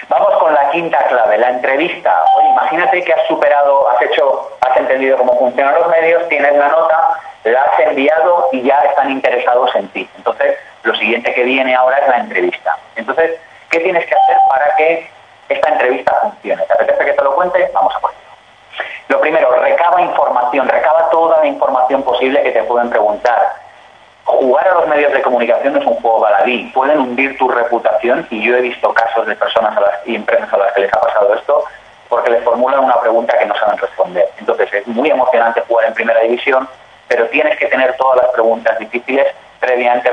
Vamos con la quinta clave, la entrevista. Oye, imagínate que has superado, has hecho, has entendido cómo funcionan los medios, tienes la nota, la has enviado y ya están interesados en ti. Entonces, lo siguiente que viene ahora es la entrevista. Entonces, ¿qué tienes que hacer para que esta entrevista funcione? ¿Te apetece que te lo cuente? Vamos a por Lo primero, recaba información, recaba toda la información posible que te pueden preguntar. Jugar a los medios de comunicación es un juego baladí, pueden hundir tu reputación y yo he visto casos de personas a las, y empresas a las que les ha pasado esto porque les formulan una pregunta que no saben responder. Entonces es muy emocionante jugar en primera división, pero tienes que tener todas las preguntas difíciles previamente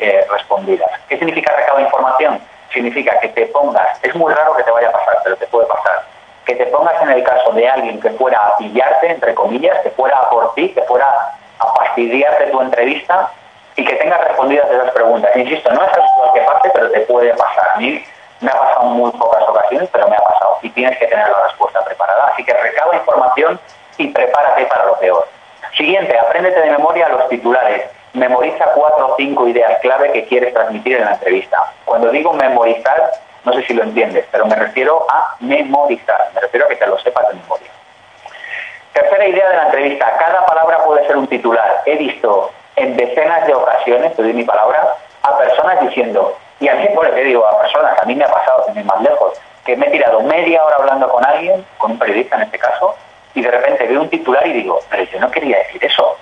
eh, respondidas. ¿Qué significa recaba información? Significa que te pongas, es muy raro que te vaya a pasar, pero te puede pasar, que te pongas en el caso de alguien que fuera a pillarte, entre comillas, que fuera a por ti, que fuera a fastidiarte tu entrevista y que tengas respondidas esas preguntas. Insisto, no es habitual que pase, pero te puede pasar. A mí me ha pasado en muy pocas ocasiones, pero me ha pasado y tienes que tener la respuesta preparada. Así que recaba información y prepárate para lo peor. Siguiente, apréndete de memoria los titulares. Memoriza cuatro o cinco ideas clave que quieres transmitir en la entrevista. Cuando digo memorizar, no sé si lo entiendes, pero me refiero a memorizar. Me refiero a que te lo sepas de memoria. Tercera idea de la entrevista. Cada palabra puede ser un titular. He visto en decenas de ocasiones, te doy mi palabra, a personas diciendo, y a mí, bueno, te digo, a personas, a mí me ha pasado, sin más lejos, que me he tirado media hora hablando con alguien, con un periodista en este caso, y de repente veo un titular y digo, pero yo no quería decir eso.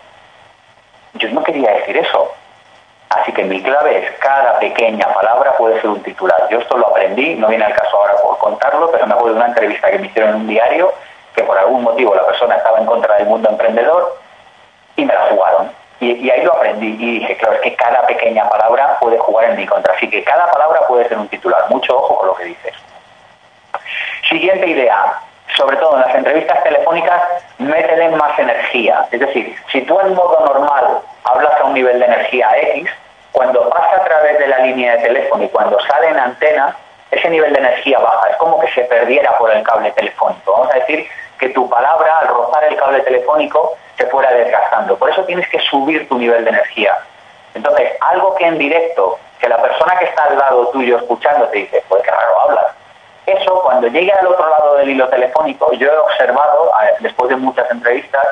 Yo no quería decir eso. Así que mi clave es cada pequeña palabra puede ser un titular. Yo esto lo aprendí, no viene al caso ahora por contarlo, pero me acuerdo de una entrevista que me hicieron en un diario que por algún motivo la persona estaba en contra del mundo emprendedor y me la jugaron. Y, ahí lo aprendí y dije, claro, es que cada pequeña palabra puede jugar en mi contra. Así que cada palabra puede ser un titular. Mucho ojo con lo que dices. Siguiente idea sobre todo en las entrevistas telefónicas, métele más energía. Es decir, si tú en modo normal hablas a un nivel de energía X, cuando pasa a través de la línea de teléfono y cuando sale en antena, ese nivel de energía baja, es como que se perdiera por el cable telefónico. Vamos a decir que tu palabra, al rozar el cable telefónico, se fuera desgastando. Por eso tienes que subir tu nivel de energía. Entonces, algo que en directo, que la persona que está al lado tuyo escuchando te dice, pues qué raro hablas. Eso, cuando llegue al otro lado del hilo telefónico, yo he observado, después de muchas entrevistas,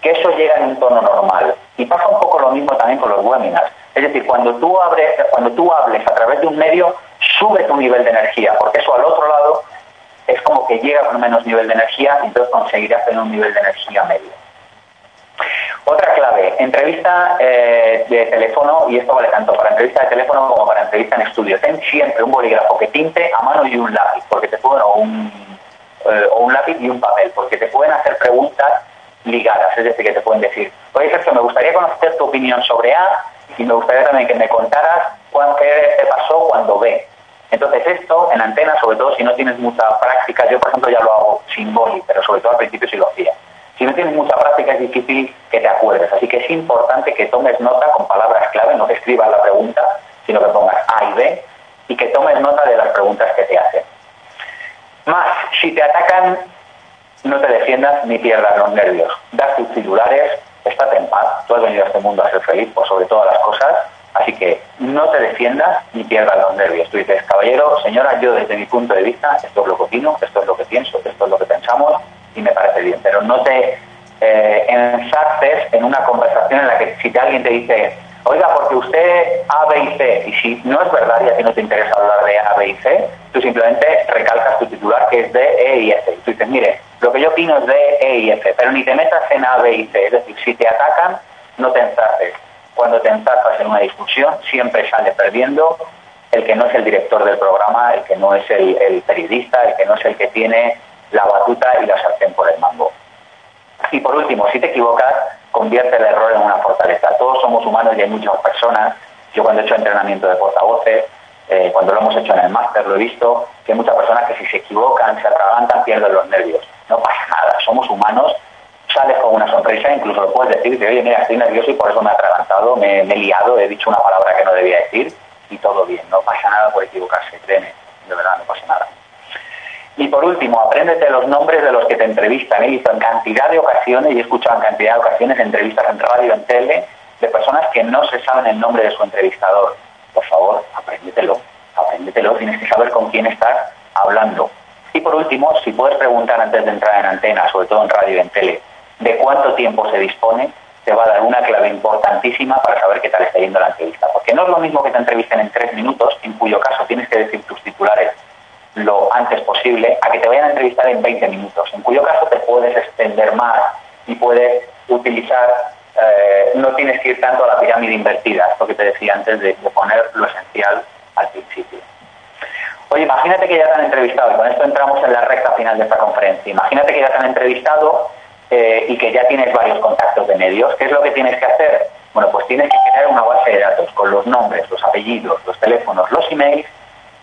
que eso llega en un tono normal. Y pasa un poco lo mismo también con los webinars. Es decir, cuando tú, abres, cuando tú hables a través de un medio, sube tu nivel de energía, porque eso al otro lado es como que llega con menos nivel de energía y entonces conseguirás tener un nivel de energía medio. Otra clave, entrevista eh, de teléfono, y esto vale tanto para entrevista de teléfono como para entrevista en estudio. Ten siempre un bolígrafo que tinte a mano y un lápiz, porque te pueden, o un, eh, o un lápiz y un papel, porque te pueden hacer preguntas ligadas, es decir, que te pueden decir, oye Sergio, me gustaría conocer tu opinión sobre A y me gustaría también que me contaras qué te pasó cuando B. Entonces esto en antena, sobre todo si no tienes mucha práctica, yo por ejemplo ya lo hago sin boli, pero sobre todo al principio sí lo hacía. Si no tienes mucha práctica es difícil que te acuerdes, así que es importante que tomes nota con palabras clave, no que escribas la pregunta, sino que pongas A y B y que tomes nota de las preguntas que te hacen. Más, si te atacan, no te defiendas ni pierdas los nervios. Das tus titulares, estate en paz, tú has venido a este mundo a ser feliz por sobre todas las cosas, así que no te defiendas ni pierdas los nervios. Tú dices, caballero, señora, yo desde mi punto de vista, esto es lo que opino, esto es lo que pienso, esto es lo que pensamos y me parece bien, pero no te eh, en una conversación en la que si alguien te dice, oiga, porque usted A, B y C, y si no es verdad y a ti no te interesa hablar de A, B y C, tú simplemente recalcas tu titular que es D, E y F. Y tú dices, mire, lo que yo opino es D, E y F, pero ni te metas en A, B y C. Es decir, si te atacan, no te enzarces. Cuando te enzartas en una discusión, siempre sale perdiendo el que no es el director del programa, el que no es el, el periodista, el que no es el que tiene la batuta y la sartén por el mango. Y por último, si te equivocas, convierte el error en una fortaleza. Todos somos humanos y hay muchas personas. Yo cuando he hecho entrenamiento de portavoces, eh, cuando lo hemos hecho en el máster, lo he visto, que hay muchas personas que si se equivocan, se atragantan, pierden los nervios. No pasa nada, somos humanos, sales con una sonrisa, incluso lo puedes decir, oye, mira, estoy nervioso y por eso me he atragantado, me, me he liado, he dicho una palabra que no debía decir y todo bien. No pasa nada por equivocarse, créeme, de verdad, no pasa nada. Y por último, apréndete los nombres de los que te entrevistan. He visto en cantidad de ocasiones y he escuchado en cantidad de ocasiones entrevistas en radio, en tele, de personas que no se saben el nombre de su entrevistador. Por favor, apréndetelo, apréndetelo, tienes que saber con quién estás hablando. Y por último, si puedes preguntar antes de entrar en antena, sobre todo en radio y en tele, de cuánto tiempo se dispone, te va a dar una clave importantísima para saber qué tal está yendo la entrevista. Porque no es lo mismo que te entrevisten en tres minutos, en cuyo caso tienes que decir tus titulares lo antes posible a que te vayan a entrevistar en 20 minutos, en cuyo caso te puedes extender más y puedes utilizar, eh, no tienes que ir tanto a la pirámide invertida, esto que te decía antes de, poner lo esencial al principio. Oye, imagínate que ya te han entrevistado, y con esto entramos en la recta final de esta conferencia, imagínate que ya te han entrevistado eh, y que ya tienes varios contactos de medios, ¿qué es lo que tienes que hacer? Bueno, pues tienes que crear una base de datos con los nombres, los apellidos, los teléfonos, los emails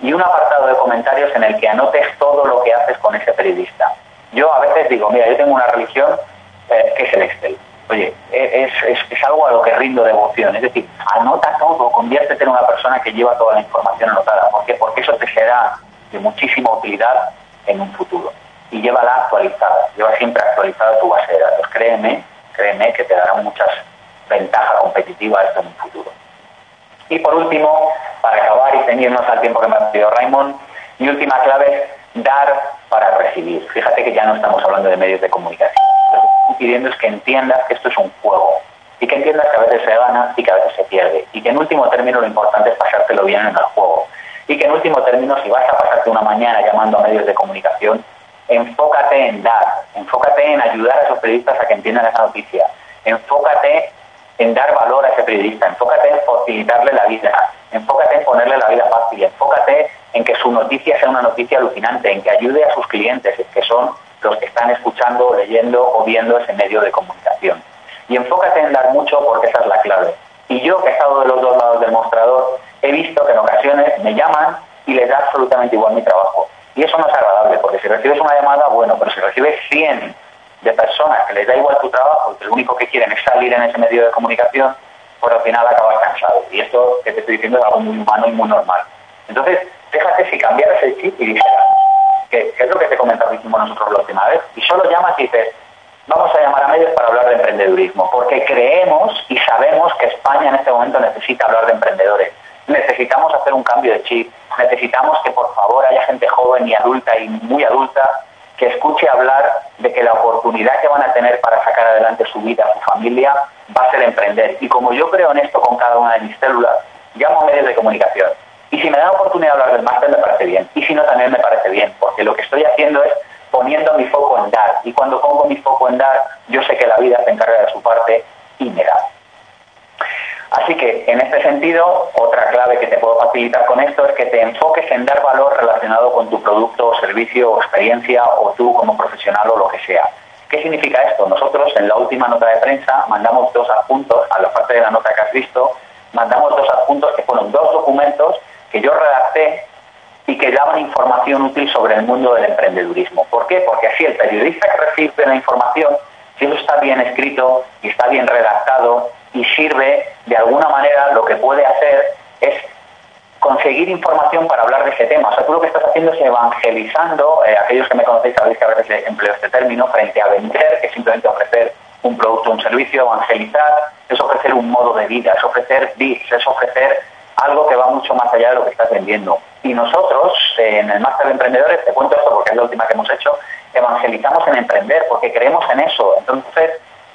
y un apartado de comentarios en el que anotes todo lo que haces con ese periodista. Yo a veces digo, mira, yo tengo una religión eh, que es el Excel. Oye, es, es, algo a lo que rindo devoción. Es decir, anota todo, conviértete en una persona que lleva toda la información anotada. ¿Por qué? Porque eso te será de muchísima utilidad en un futuro. Y llévala actualizada, lleva siempre actualizada tu base de datos. Créeme, créeme que te dará muchas ventajas competitivas en un futuro. Y por último, para acabar y ceñirnos al tiempo que me ha pedido Raymond, mi última clave es dar para recibir. Fíjate que ya no estamos hablando de medios de comunicación. Lo que estoy pidiendo es que entiendas que esto es un juego y que entiendas que a veces se gana y que a veces se pierde. Y que en último término lo importante es pasártelo bien en el juego. Y que en último término, si vas a pasarte una mañana llamando a medios de comunicación, enfócate en dar, enfócate en ayudar a esos periodistas a que entiendan esa noticia, enfócate en dar valor a ese periodista, enfócate en facilitarle la vida, enfócate en ponerle la vida fácil, enfócate en que su noticia sea una noticia alucinante, en que ayude a sus clientes, que son los que están escuchando, leyendo o viendo ese medio de comunicación. Y enfócate en dar mucho porque esa es la clave. Y yo, que he estado de los dos lados del mostrador, he visto que en ocasiones me llaman y les da absolutamente igual mi trabajo. Y eso no es agradable, porque si recibes una llamada, bueno, pero si recibes 100 de personas que les da igual tu trabajo y que lo único que quieren es salir en ese medio de comunicación, pues al final acabas cansado. Y esto que te estoy diciendo es algo muy humano y muy normal. Entonces, Fíjate si cambiaras el chip y dijeras, que, es lo que te comentamos nosotros la última vez, y solo llamas y dices, vamos a llamar a medios para hablar de emprendedurismo, porque creemos y sabemos que España en este momento necesita hablar de emprendedores. Necesitamos hacer un cambio de chip, necesitamos que por favor haya gente joven y adulta y muy adulta que escuche hablar de que la oportunidad que van a tener para sacar adelante su vida, su familia, va a ser emprender. Y como yo creo en esto con cada una de mis células, llamo a medios de comunicación. Y si me da oportunidad de hablar del máster, me parece bien. Y si no, también me parece bien, porque lo que estoy haciendo es poniendo mi foco en dar. Y cuando pongo mi foco en dar, yo sé que la vida se encarga de su parte y me da. Así que, en este sentido, otra clave que te puedo facilitar con esto es que te enfoques en dar valor relacionado con tu producto o servicio o experiencia o tú como profesional o lo que sea. ¿Qué significa esto? Nosotros en la última nota de prensa mandamos dos adjuntos, a la parte de la nota que has visto, mandamos dos adjuntos que fueron dos documentos que yo redacté y que daban información útil sobre el mundo del emprendedurismo. ¿Por qué? Porque así el periodista que recibe la información, si eso está bien escrito y está bien redactado y sirve, de alguna manera lo que puede hacer es conseguir información para hablar de ese tema. O sea, tú lo que estás haciendo es evangelizando, eh, aquellos que me conocéis sabéis que a veces empleo este término, frente a vender, que es simplemente ofrecer un producto un servicio, evangelizar, es ofrecer un modo de vida, es ofrecer bits, es ofrecer algo que va mucho más allá de lo que estás vendiendo. Y nosotros, en el Máster de Emprendedores, te cuento esto porque es la última que hemos hecho, evangelizamos en emprender, porque creemos en eso. Entonces,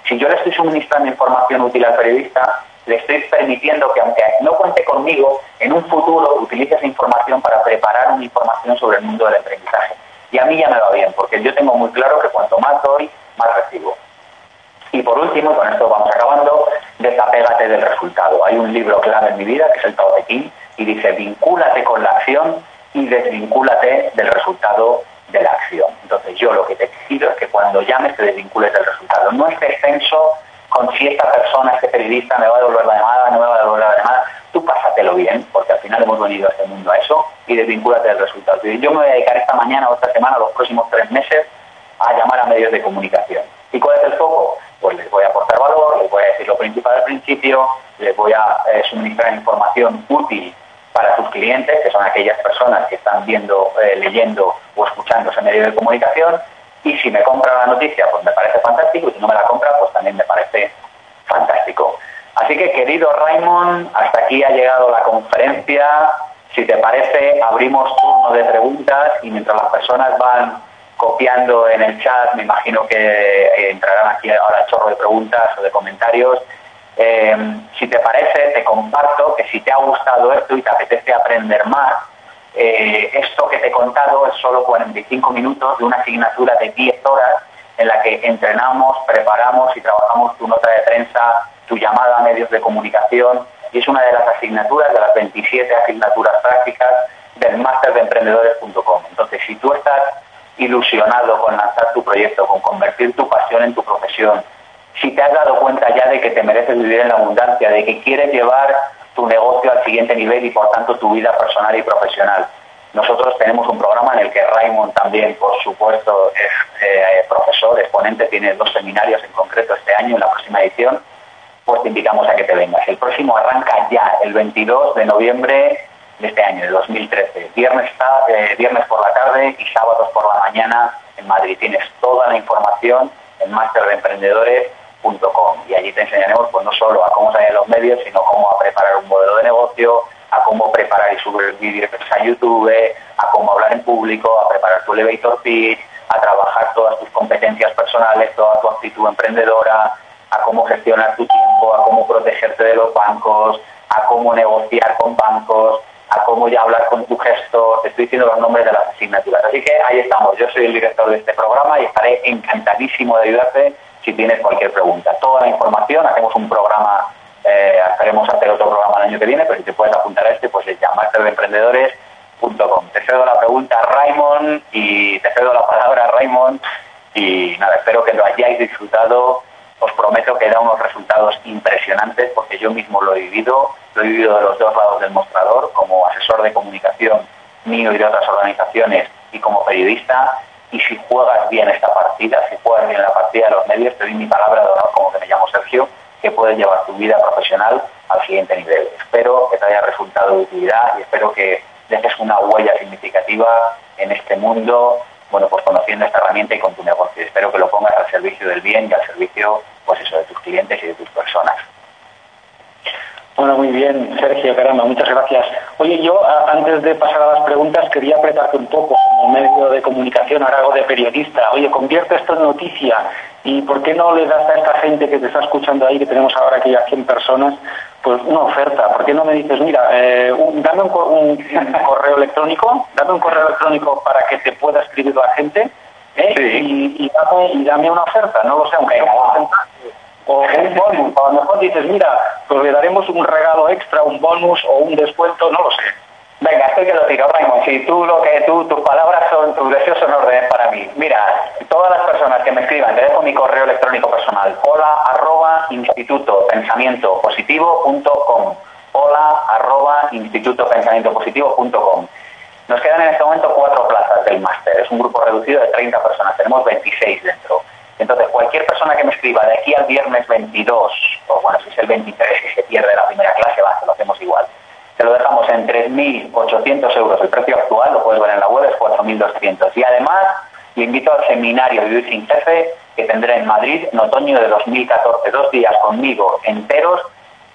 si yo le estoy suministrando información útil al periodista, le estoy permitiendo que aunque no cuente conmigo, en un futuro utilice esa información para preparar una información sobre el mundo del aprendizaje. Y a mí ya me va bien, porque yo tengo muy claro que cuanto más doy, más recibo. Y por último, y con esto vamos acabando, desapégate del resultado. Hay un libro clave en mi vida, que es el Tao Te Ching, y dice, vincúlate con la acción y desvincúlate del resultado de la acción. Entonces yo lo que te pido es que cuando llames te desvincules del resultado. No estés tenso con si esta persona, este periodista me va a devolver la llamada, no me va a devolver la llamada. Tú pásatelo bien, porque al final hemos venido a este mundo a eso, y desvincúlate del resultado. Yo me voy a dedicar esta mañana o esta semana, los próximos tres meses, a llamar a medios de comunicación. ¿Y cuál es el foco? Pues les voy a aportar valor, les voy a decir lo principal al principio, les voy a eh, suministrar información útil para sus clientes, que son aquellas personas que están viendo, eh, leyendo o escuchando ese medio de comunicación, y si me compra la noticia, pues me parece fantástico, y si no me la compra, pues también me parece fantástico. Así que, querido Raymond, hasta aquí ha llegado la conferencia. Si te parece, abrimos turno de preguntas y mientras las personas van copiando en el chat, me imagino que eh, entrarán aquí ahora chorro de preguntas o de comentarios. Eh, si te parece, te comparto que si te ha gustado esto y te apetece aprender más, eh, esto que te he contado es solo 45 minutos de una asignatura de 10 horas en la que entrenamos, preparamos y trabajamos tu nota de prensa, tu llamada a medios de comunicación y es una de las asignaturas, de las 27 asignaturas prácticas del máster de emprendedores.com. Entonces, si tú estás ilusionado con lanzar tu proyecto, con convertir tu pasión en tu profesión, si te has dado cuenta ya de que te mereces vivir en la abundancia, de que quieres llevar tu negocio al siguiente nivel y por tanto tu vida personal y profesional. Nosotros tenemos un programa en el que Raymond también, por supuesto, es eh, profesor, exponente, tiene dos seminarios en concreto este año, en la próxima edición, pues te invitamos a que te vengas. El próximo arranca ya, el 22 de noviembre de este año, de 2013. Viernes, eh, viernes por la tarde y sábados por la mañana en Madrid. Tienes toda la información en y allí te enseñaremos pues no solo a cómo salir en los medios, sino cómo a preparar un modelo de negocio, a cómo preparar y subir vídeos a YouTube, a cómo hablar en público, a preparar tu elevator pitch, a trabajar todas tus competencias personales, toda tu actitud emprendedora, a cómo gestionar tu tiempo, a cómo protegerte de los bancos, a cómo negociar con bancos, a cómo ya hablar con tu gestor, te estoy diciendo los nombres de las asignaturas. Así que ahí estamos, yo soy el director de este programa y estaré encantadísimo de ayudarte si tienes cualquier pregunta. Toda la información, hacemos un programa, eh, hacer otro programa el año que viene, pero si te puedes apuntar a este, pues es llamasterdeemprendedores.com. Te cedo la pregunta a Raymond y te cedo la palabra a Raymond y nada, espero que lo hayáis disfrutado os prometo que da unos resultados impresionantes porque yo mismo lo he vivido, lo he vivido de los dos lados del mostrador, como asesor de comunicación mío y de otras organizaciones y como periodista. Y si juegas bien esta partida, si juegas bien la partida de los medios, te doy mi palabra de honor, como que me llamo Sergio, que puedes llevar tu vida profesional al siguiente nivel. Espero que te haya resultado de utilidad y espero que dejes una huella este mundo, bueno, pues conociendo esta herramienta y con tu negocio. Espero que lo pongas al servicio del bien y al servicio, pues eso, de tus clientes y de tus personas. Bueno, muy bien, Sergio, caramba, muchas gracias. Oye, yo antes de pasar a las preguntas quería apretarte un poco como medio de comunicación, ahora hago de periodista. Oye, convierte esto en noticia y ¿por qué no le das a esta gente que te está escuchando ahí, que tenemos ahora aquí a 100 personas, pues una oferta? ¿Por qué no me dices, mira, eh, dame un, correo electrónico, dame un correo electrónico para que te pueda escribir la gente ¿eh? y, dame, y dame una oferta? No lo sé, aunque o un bonus. A lo mejor dices, mira, pues le daremos un regalo extra, un bonus o un descuento, no lo sé. Venga, estoy que lo tiro, Raymond. Si tú lo que tú, tus palabras son, tus deseos son órdenes para mí. Mira, todas las personas que me escriban, te dejo mi correo electrónico personal, hola arroba instituto pensamiento positivo.com. Hola arroba instituto pensamiento positivo.com. Nos quedan en este momento cuatro plazas del máster. Es un grupo reducido de 30 personas. Tenemos 26 dentro. Entonces, cualquier persona que me escriba de aquí al viernes 22, o bueno, si es el 23 y se pierde la primera clase, va, lo hacemos igual. Se lo dejamos en 3.800 euros. El precio actual, lo puedes ver en la web, es 4.200. Y además, le invito al seminario Vivir sin Jefe que tendré en Madrid en otoño de 2014. Dos días conmigo enteros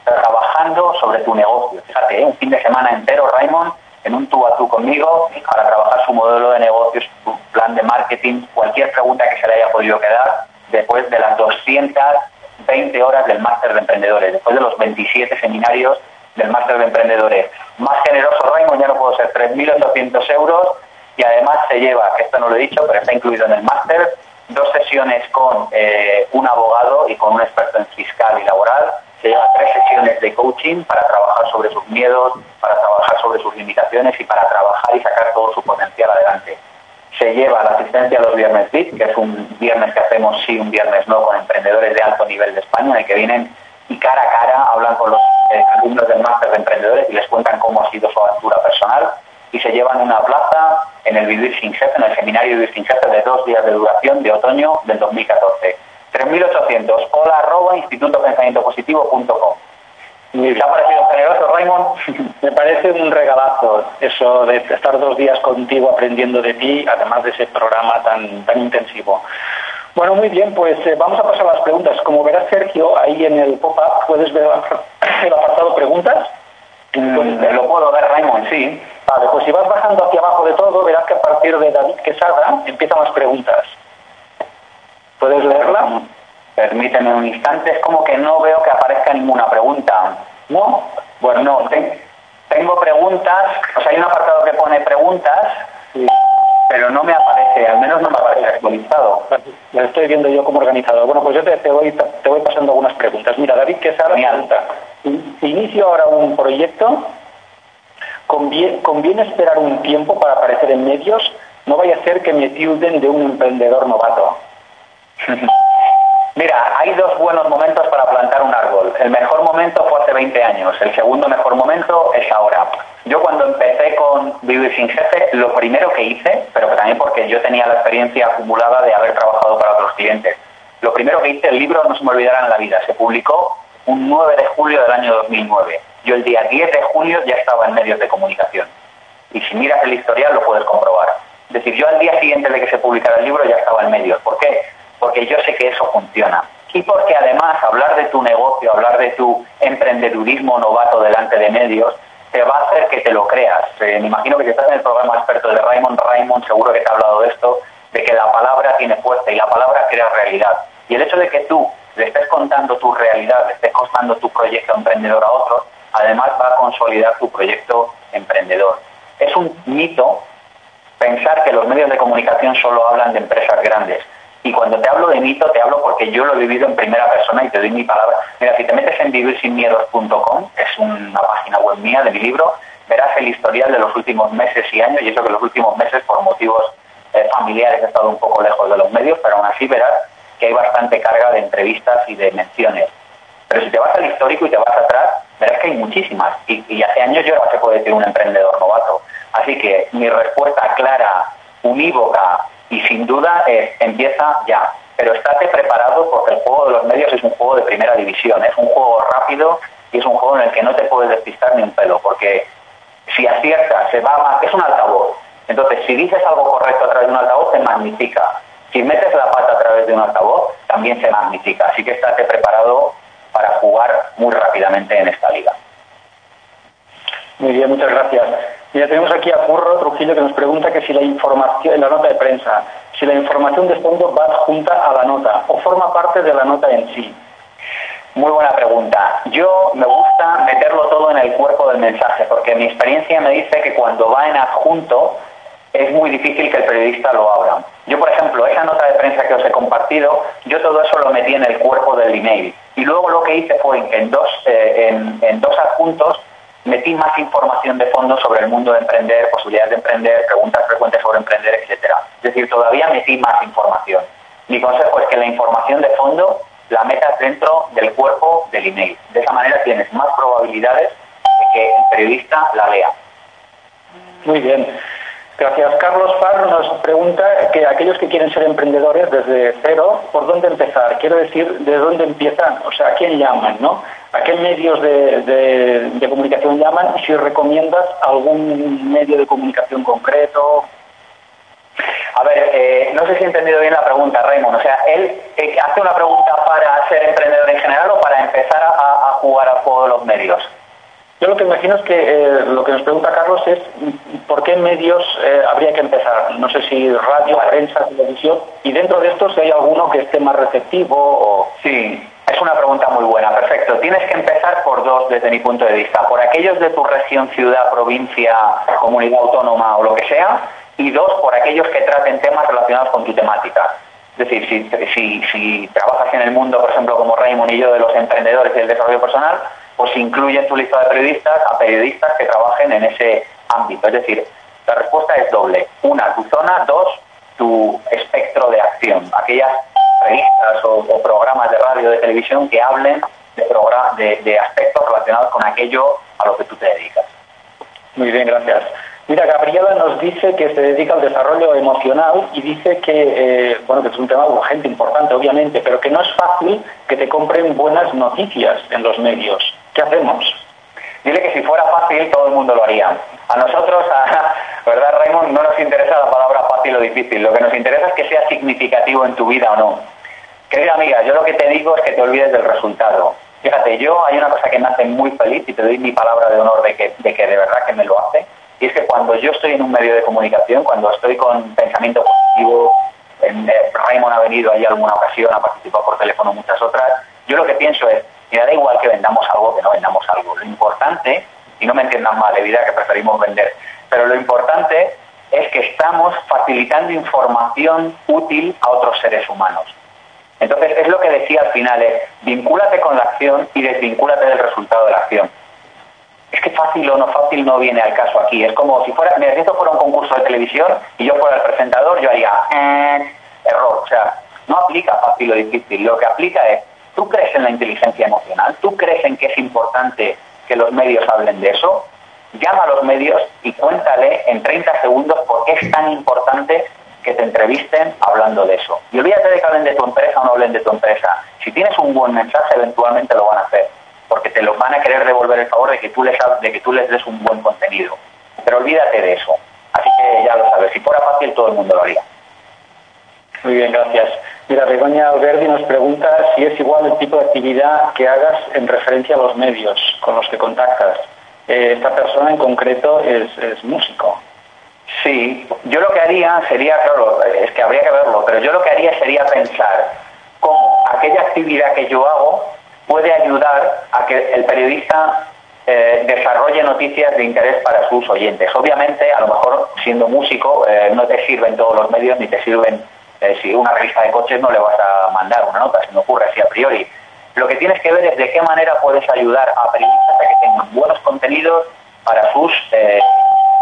trabajando sobre tu negocio. Fíjate, ¿eh? un fin de semana entero, Raymond, en un tú a tú conmigo para trabajar su modelo de negocios, su plan de marketing, cualquier pregunta que se le haya podido quedar después de las 220 horas del máster de emprendedores, después de los 27 seminarios del máster de emprendedores. Más generoso, Raymond, ya no puedo ser 3.800 euros y además se lleva, esto no lo he dicho, pero está incluido en el máster, dos sesiones con eh, un abogado y con un experto en fiscal y laboral se lleva tres sesiones de coaching para trabajar sobre sus miedos, para trabajar sobre sus limitaciones y para trabajar y sacar todo su potencial adelante. Se lleva la asistencia a los Viernes VIP, que es un viernes que hacemos sí, un viernes no, con emprendedores de alto nivel de España, en que vienen y cara a cara hablan con los eh, alumnos del máster de emprendedores y les cuentan cómo ha sido su aventura personal y se llevan una plaza en el Vivir sin Jefe, en el seminario Vivir sin Jefe de dos días de duración de otoño del 2014 3.800, hola arroba institutopensamientopositivo.com. ¿Te ha parecido generoso, Raymond? Me parece un regalazo eso de estar dos días contigo aprendiendo de ti, además de ese programa tan, tan intensivo. Bueno, muy bien, pues eh, vamos a pasar a las preguntas. Como verás, Sergio, ahí en el pop-up puedes ver el apartado preguntas. Mm, lo puedo ver, Raymond, sí. Vale, pues si vas bajando hacia abajo de todo, verás que a partir de David Quesada empiezan las preguntas. ¿Puedes leerla? Permíteme un instante, es como que no veo que aparezca ninguna pregunta. ¿No? Bueno, no, tengo preguntas, o sea, hay un apartado que pone preguntas, pero no me aparece, al menos no me aparece actualizado. Lo estoy viendo yo como organizador. Bueno, pues yo te, voy, te voy pasando algunas preguntas. Mira, David Quesada pregunta, si inicio ahora un proyecto, ¿conviene, ¿conviene esperar un tiempo para aparecer en medios? No vaya a ser que me tilden de un emprendedor novato. Mira, hay dos buenos momentos para plantar un árbol. El mejor momento fue hace 20 años, el segundo mejor momento es ahora. Yo cuando empecé con Vivir sin Jefe, lo primero que hice, pero también porque yo tenía la experiencia acumulada de haber trabajado para otros clientes, lo primero que hice, el libro no se me olvidará en la vida, se publicó un 9 de julio del año 2009. Yo el día 10 de julio ya estaba en medios de comunicación. Y si miras el historial lo puedes comprobar. Es decir, yo al día siguiente de que se publicara el libro ya estaba en medios. ¿Por qué? Porque yo sé que eso funciona. Y porque además hablar de tu negocio, hablar de tu emprendedurismo novato delante de medios, te va a hacer que te lo creas. Eh, me imagino que si estás en el programa experto de Raymond, Raymond seguro que te ha hablado de esto, de que la palabra tiene fuerza y la palabra crea realidad. Y el hecho de que tú le estés contando tu realidad, le estés contando tu proyecto emprendedor a otros, además va a consolidar tu proyecto emprendedor. Es un mito pensar que los medios de comunicación solo hablan de empresas grandes. Y cuando te hablo de mito, te hablo porque yo lo he vivido en primera persona y te doy mi palabra. Mira, si te metes en vivirsinmiedos.com, es una página web mía de mi libro, verás el historial de los últimos meses y años, y eso que los últimos meses, por motivos eh, familiares, he estado un poco lejos de los medios, pero aún así verás que hay bastante carga de entrevistas y de menciones. Pero si te vas al histórico y te vas atrás, verás que hay muchísimas. Y, y hace años yo no se puede decir un emprendedor novato. Así que mi respuesta clara, unívoca, y sin duda eh, empieza ya. Pero estate preparado porque el juego de los medios es un juego de primera división, es un juego rápido y es un juego en el que no te puedes despistar ni un pelo, porque si aciertas, se va más, es un altavoz. Entonces, si dices algo correcto a través de un altavoz, se magnifica. Si metes la pata a través de un altavoz, también se magnifica. Así que estate preparado para jugar muy rápidamente en esta liga. Muy bien, muchas gracias. Ya tenemos aquí a Curro Trujillo que nos pregunta que si la información, en la nota de prensa, si la información de fondo va junta a la nota o forma parte de la nota en sí. Muy buena pregunta. Yo me gusta meterlo todo en el cuerpo del mensaje, porque mi experiencia me dice que cuando va en adjunto es muy difícil que el periodista lo abra. Yo, por ejemplo, esa nota de prensa que os he compartido, yo todo eso lo metí en el cuerpo del email. Y luego lo que hice fue en dos, eh, en dos adjuntos metí más información de fondo sobre el mundo de emprender, posibilidades de emprender, preguntas frecuentes sobre emprender, etcétera. Es decir, todavía metí más información. Mi consejo es que la información de fondo la metas dentro del cuerpo del email. De esa manera tienes más probabilidades de que el periodista la lea. Muy bien. Gracias. Carlos Far nos pregunta que aquellos que quieren ser emprendedores desde cero, ¿por dónde empezar? Quiero decir, ¿de dónde empiezan? O sea, ¿a quién llaman? ¿no? ¿A qué medios de, comunicación llaman? Si recomiendas algún medio de comunicación concreto. A ver, eh, no sé si he entendido bien la pregunta, Raymond. O sea, ¿él eh, hace una pregunta para ser emprendedor en general o para empezar a, a jugar a de los medios? Yo lo que imagino es que eh, lo que nos pregunta Carlos es por qué medios eh, habría que empezar. No sé si radio, prensa, televisión, y dentro de esto si hay alguno que esté más receptivo o... Sí, es una pregunta muy buena, perfecto. Tienes que empezar por dos desde mi punto de vista. Por aquellos de tu región, ciudad, provincia, comunidad autónoma o lo que sea, y dos, por aquellos que traten temas relacionados con tu temática. Es decir, si, si, si trabajas en el mundo, por ejemplo, como Raymond y yo, de los emprendedores y el desarrollo personal, pues incluye en tu lista de periodistas a periodistas que trabajen en ese ámbito. Es decir, la respuesta es doble. Una, tu zona. Dos, tu espectro de acción. Aquellas revistas o, programas de radio, de televisión que hablen de, de aspectos relacionados con aquello a lo que tú te dedicas. Muy bien, gracias. Mira, Gabriela nos dice que se dedica al desarrollo emocional y dice que, eh, bueno, que es un tema urgente, importante, obviamente, pero que no es fácil que te compren buenas noticias en los medios. ¿Qué hacemos? Dile que si fuera fácil todo el mundo lo haría. A nosotros, ¿verdad, Raymond? No nos interesa la palabra fácil o difícil. Lo que nos interesa es que sea significativo en tu vida o no. Querida amiga, yo lo que te digo es que te olvides del resultado. Fíjate, yo hay una cosa que me hace muy feliz y te doy mi palabra de honor de, que de verdad que me lo hace y es que cuando yo estoy en un medio de comunicación, cuando estoy con pensamiento positivo, en, eh, Raymond ha venido ahí alguna ocasión, ha participado por teléfono muchas otras, yo lo que pienso es, mira, da igual que vendamos algo que no vendamos algo. Lo importante, y no me entiendan mal, vida que preferimos vender, pero lo importante es que estamos facilitando información útil a otros seres humanos. Entonces, es lo que decía al final, es vincúlate con la acción y desvincúlate del resultado de la acción es que fácil o no fácil no viene al caso aquí. Es como si fuera, si esto fuera un concurso de televisión y yo fuera el presentador, yo haría eh, error. O sea, no aplica fácil o difícil. Lo que aplica es, ¿tú crees en la inteligencia emocional? ¿Tú crees en que es importante que los medios hablen de eso? Llama a los medios y cuéntale en 30 segundos por qué es tan importante que te entrevisten hablando de eso. Y olvídate de que hablen de tu empresa o no hablen de tu empresa. Si tienes un buen mensaje, eventualmente lo van a hacer porque te lo van a querer devolver el favor de que tú les, de que tú les des un buen contenido. Pero olvídate de eso. Así que ya lo sabes, si fuera fácil todo el mundo lo haría. Muy bien, gracias. Mira, Begoña Alberdi nos pregunta si es igual el tipo de actividad que hagas en referencia a los medios con los que contactas. Eh, esta persona en concreto es, es músico. Sí, yo lo que haría sería, claro, es que habría que verlo, pero yo lo que haría sería pensar cómo aquella actividad que yo hago puede ayudar a que el periodista eh, desarrolle noticias de interés para sus oyentes. Obviamente, a lo mejor siendo músico eh, no te sirven todos los medios ni te sirven, eh, si una revista de coches no le vas a mandar una nota, se me ocurre así a priori. Lo que tienes que ver es de qué manera puedes ayudar a periodistas a que tengan buenos contenidos para sus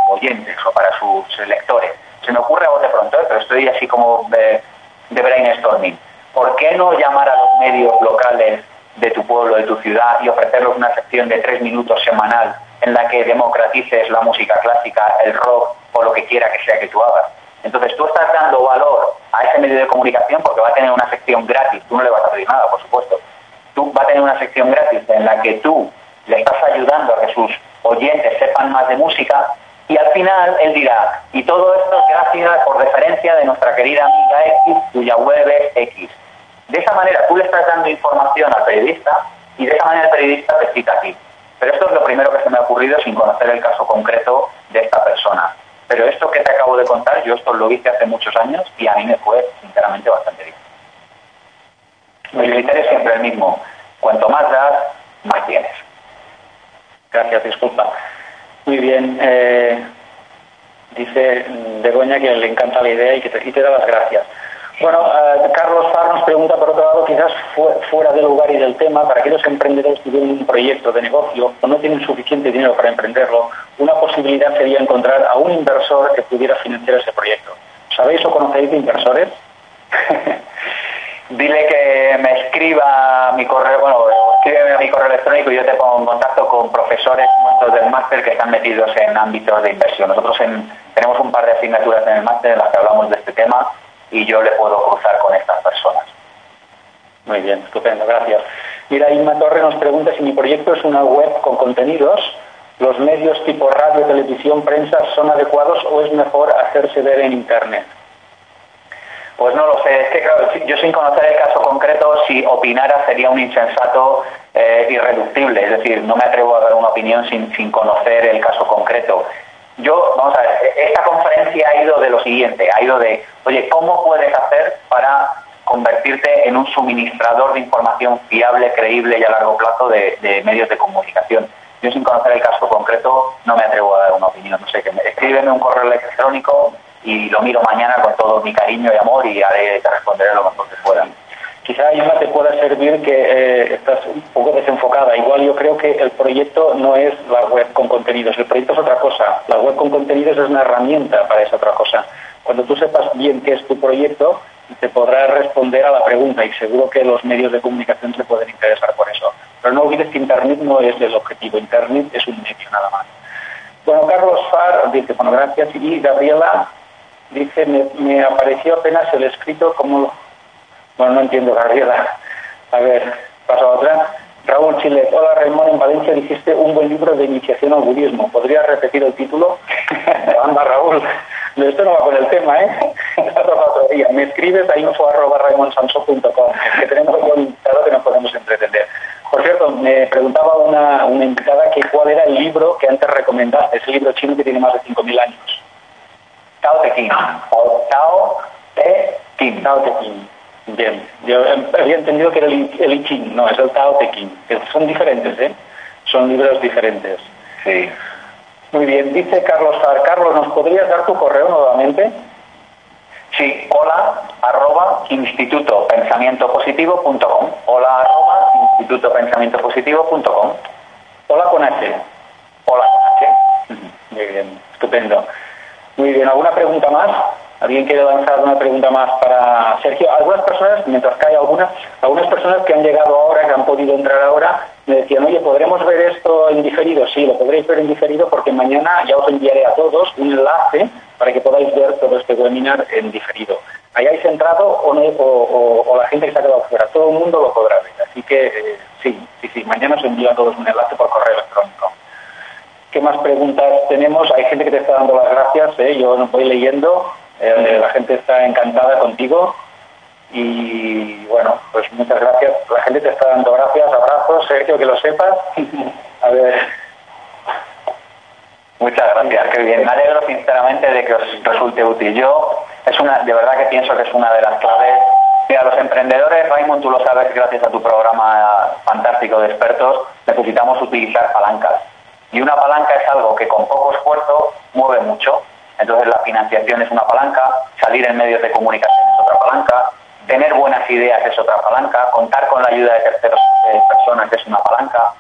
oyentes o para sus lectores. Se me ocurre a vos de pronto, pero estoy así como de, de brainstorming. ¿Por qué no llamar a los medios locales de tu pueblo, de tu ciudad y ofrecerles una sección de tres minutos semanal en la que democratices la música clásica, el rock o lo que quiera que sea que tú hagas. Entonces tú estás dando valor a ese medio de comunicación porque va a tener una sección gratis, tú no le vas a pedir nada, por supuesto. Tú va a tener una sección gratis en la que tú le estás ayudando a que sus oyentes sepan más de música Y al final él dirá, y todo esto es gracias por referencia de nuestra querida amiga X, cuya web X. De esa manera tú le estás dando información al periodista y de esa manera el periodista te cita aquí. Pero esto es lo primero que se me ha ocurrido sin conocer el caso concreto de esta persona. Pero esto que te acabo de contar, yo esto lo hice hace muchos años y a mí me fue sinceramente bastante bien. El criterio es siempre el mismo. Cuanto más das, más tienes. Gracias, disculpa. Muy bien. Eh, dice Begoña que le encanta la idea y que te, da las gracias. Bueno, eh, Carlos Far nos pregunta, por otro lado, quizás fuera del lugar y del tema, para aquellos emprendedores que tienen un proyecto de negocio o no tienen suficiente dinero para emprenderlo, una posibilidad sería encontrar a un inversor que pudiera financiar ese proyecto. ¿Sabéis o conocéis de inversores? dile que me escriba mi correo, bueno, escríbeme a mi correo electrónico y yo te pongo en contacto con profesores nuestros del máster que están metidos en ámbitos de inversión. Nosotros tenemos un par de asignaturas en el máster en las que hablamos de este tema y yo le puedo cruzar con estas personas. Muy bien, estupendo, gracias. Mira, Inma Torre nos pregunta si mi proyecto es una web con contenidos, ¿los medios tipo radio, televisión, prensa son adecuados o es mejor hacerse ver en Internet? Pues no lo sé, es que claro, yo sin conocer el caso concreto, si opinara sería un insensato eh, irreductible, es decir, no me atrevo a dar una opinión sin, sin conocer el caso concreto. Yo, vamos a ver, esta conferencia ha ido de lo siguiente, ha ido de, oye, ¿cómo puedes hacer para convertirte en un suministrador de información fiable, creíble y a largo plazo de, medios de comunicación? Yo sin conocer el caso concreto no me atrevo a dar una opinión, no sé, que me escríbeme un correo electrónico, y lo miro mañana con todo mi cariño y amor y haré, te responderé lo mejor que pueda. Quizá Isma te pueda servir que eh, estás un poco desenfocada. Igual yo creo que el proyecto no es la web con contenidos, el proyecto es otra cosa. La web con contenidos es una herramienta para esa otra cosa. Cuando tú sepas bien qué es tu proyecto, te podrás responder a la pregunta y seguro que los medios de comunicación se pueden interesar por eso. Pero no olvides que Internet no es el objetivo, Internet es un medio nada más. Bueno, Carlos Far dice, bueno, gracias. Y Gabriela Dice, me, apareció apenas el escrito como... Bueno, no entiendo, Gabriela. A ver, paso a otra. Raúl Chile, hola Raymond, en Valencia dijiste un buen libro de iniciación al budismo. ¿Podrías repetir el título? Anda, Raúl. Esto no va con el tema, ¿eh? otro día. Me escribes a info arroba que tenemos un invitado que nos podemos entretener. Por cierto, me preguntaba una, una invitada que cuál era el libro que antes recomendaste, ese libro chino que tiene más de 5.000 años. Tao Te Ching. O Tao Te Ching. Tao Te Ching. Bien, yo había entendido que era el, el I Ching, no, es el Tao Te Ching. Son diferentes, ¿eh? Son libros diferentes. Sí. Muy bien, dice Carlos Far. Carlos, ¿nos podrías dar tu correo nuevamente? Sí, hola arroba institutopensamientopositivo.com. Hola arroba institutopensamientopositivo.com. Hola con H. Hola con H. Muy bien, estupendo. Muy bien, ¿alguna pregunta más? ¿Alguien quiere lanzar una pregunta más para Sergio? Algunas personas, mientras cae alguna, algunas personas que han llegado ahora, que han podido entrar ahora, me decían, oye, ¿podremos ver esto en diferido? Sí, lo podréis ver en diferido porque mañana ya os enviaré a todos un enlace para que podáis ver todo este webinar en diferido. Hayáis entrado o, o, la gente que se ha quedado fuera, todo el mundo lo podrá ver. Así que eh, sí, sí, sí, mañana os envío a todos un enlace por correo electrónico. ¿Qué más preguntas tenemos? Hay gente que te está dando las gracias, ¿eh? yo no voy leyendo, eh, la gente está encantada contigo y bueno, pues muchas gracias. La gente te está dando gracias, abrazos, Sergio, que lo sepas. A ver. Muchas gracias, qué bien. Me alegro sinceramente de que os resulte útil. Yo es una, de verdad que pienso que es una de las claves. Mira, los emprendedores, Raymond, tú lo sabes, gracias a tu programa fantástico de expertos, necesitamos utilizar palancas y una palanca es algo que con poco esfuerzo mueve mucho. Entonces la financiación es una palanca, salir en medios de comunicación es otra palanca, tener buenas ideas es otra palanca, contar con la ayuda de terceras personas es una palanca.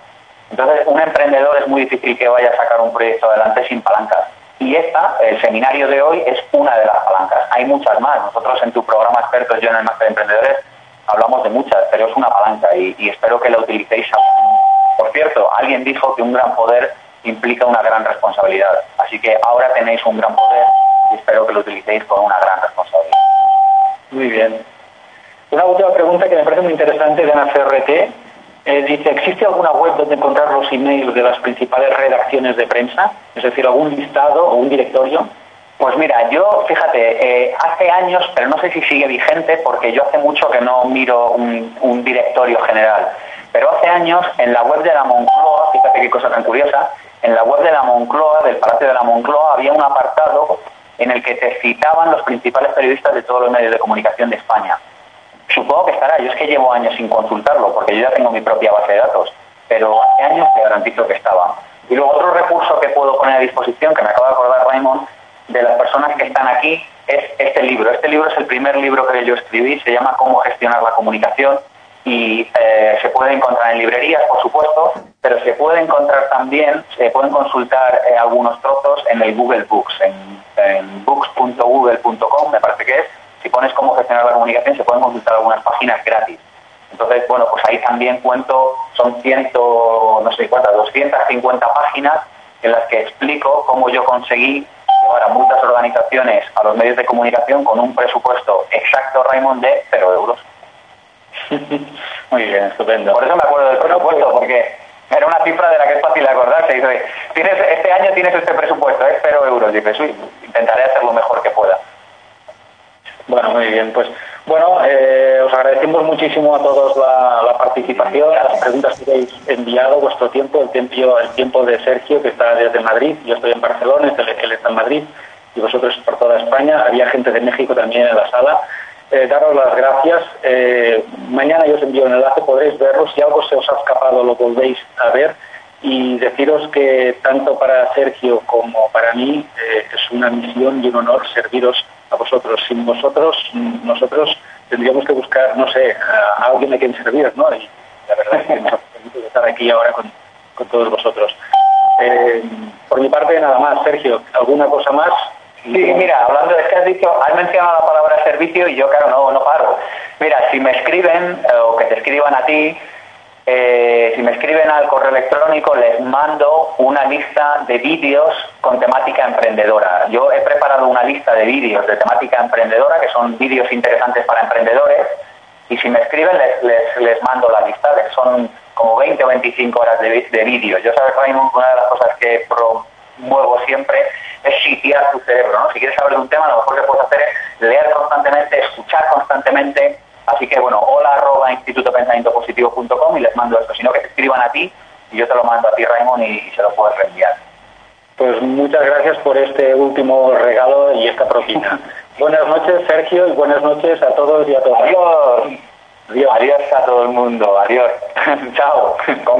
Entonces un emprendedor es muy difícil que vaya a sacar un proyecto adelante sin palancas. Y esta, el seminario de hoy, es una de las palancas. Hay muchas más. Nosotros en tu programa expertos, yo en el Máster de Emprendedores, hablamos de muchas, pero es una palanca y, y espero que la utilicéis por cierto, alguien dijo que un gran poder implica una gran responsabilidad. Así que ahora tenéis un gran poder y espero que lo utilicéis con una gran responsabilidad. Muy bien. Una última pregunta que me parece muy interesante de Ana CRT. Eh, dice, ¿existe alguna web donde encontrar los emails de las principales redacciones de prensa? Es decir, algún listado o un directorio. Pues mira, yo, fíjate, eh, hace años, pero no sé si sigue vigente, porque yo hace mucho que no miro un, directorio general, pero hace años en la web de la Moncloa, fíjate qué cosa tan curiosa, en la web de la Moncloa, del Palacio de la Moncloa, había un apartado en el que te citaban los principales periodistas de todos los medios de comunicación de España. Supongo que estará, yo es que llevo años sin consultarlo, porque yo ya tengo mi propia base de datos, pero hace años te garantizo que estaba. Y luego otro recurso que puedo poner a disposición, que me acaba de acordar Raymond, de las personas que están aquí es este libro. Este libro es el primer libro que yo escribí, se llama Cómo gestionar la comunicación y eh, se puede encontrar en librerías, por supuesto, pero se puede encontrar también, se pueden consultar eh, algunos trozos en el Google Books, en, books.google.com, me parece que es. Si pones cómo gestionar la comunicación, se pueden consultar algunas páginas gratis. Entonces, bueno, pues ahí también cuento, son ciento, no sé cuántas, 250 páginas en las que explico cómo yo conseguí llevar a muchas organizaciones a los medios de comunicación con un presupuesto exacto, Raymond, de cero euros. Muy bien, estupendo. Por eso me acuerdo del presupuesto, porque era una cifra de la que es fácil acordarse. Dice, tienes, este año tienes este presupuesto, es cero euros. Dice, sí, intentaré hacer lo mejor que pueda. Bueno, muy bien. Pues bueno, eh, os agradecemos muchísimo a todos la, participación, las preguntas que habéis enviado, vuestro tiempo, el tiempo, el tiempo de Sergio, que está desde Madrid, yo estoy en Barcelona, él está en Madrid, y vosotros por toda España. Había gente de México también en la sala. Eh, daros las gracias. Eh, mañana yo os envío un enlace, podréis verlo. Si algo se os ha escapado, lo volvéis a ver. Y deciros que tanto para Sergio como para mí es una misión y un honor serviros a vosotros. Sin vosotros, nosotros tendríamos que buscar, no sé, a, alguien a quien servir, ¿no? Y la verdad es que nos estar aquí ahora con, todos vosotros. Eh, por mi parte, nada más. Sergio, ¿alguna cosa más? Sí, mira, hablando de que has dicho, has mencionado la palabra servicio y yo, claro, no, no paro. Mira, si me escriben eh, o que te escriban a ti, eh, si me escriben al correo electrónico, les mando una lista de vídeos con temática emprendedora. Yo he preparado una lista de vídeos de temática emprendedora, que son vídeos interesantes para emprendedores, y si me escriben, les, les, mando la lista, son como 20 o 25 horas de, de vídeos. Yo sabes, Raymond, una de las cosas que promuevo siempre es sitiar tu cerebro, ¿no? Si quieres saber de un tema, lo mejor que puedes hacer es leer constantemente, escuchar constantemente, Así que bueno, hola arroba institutopensamientopositivo.com y les mando esto, sino que te escriban a ti y yo te lo mando a ti, Raymond, y, se lo puedes reenviar. Pues muchas gracias por este último regalo y esta propina. buenas noches, Sergio, y buenas noches a todos y a todas. Adiós. Adiós. Adiós a todo el mundo. Adiós. Chao. Con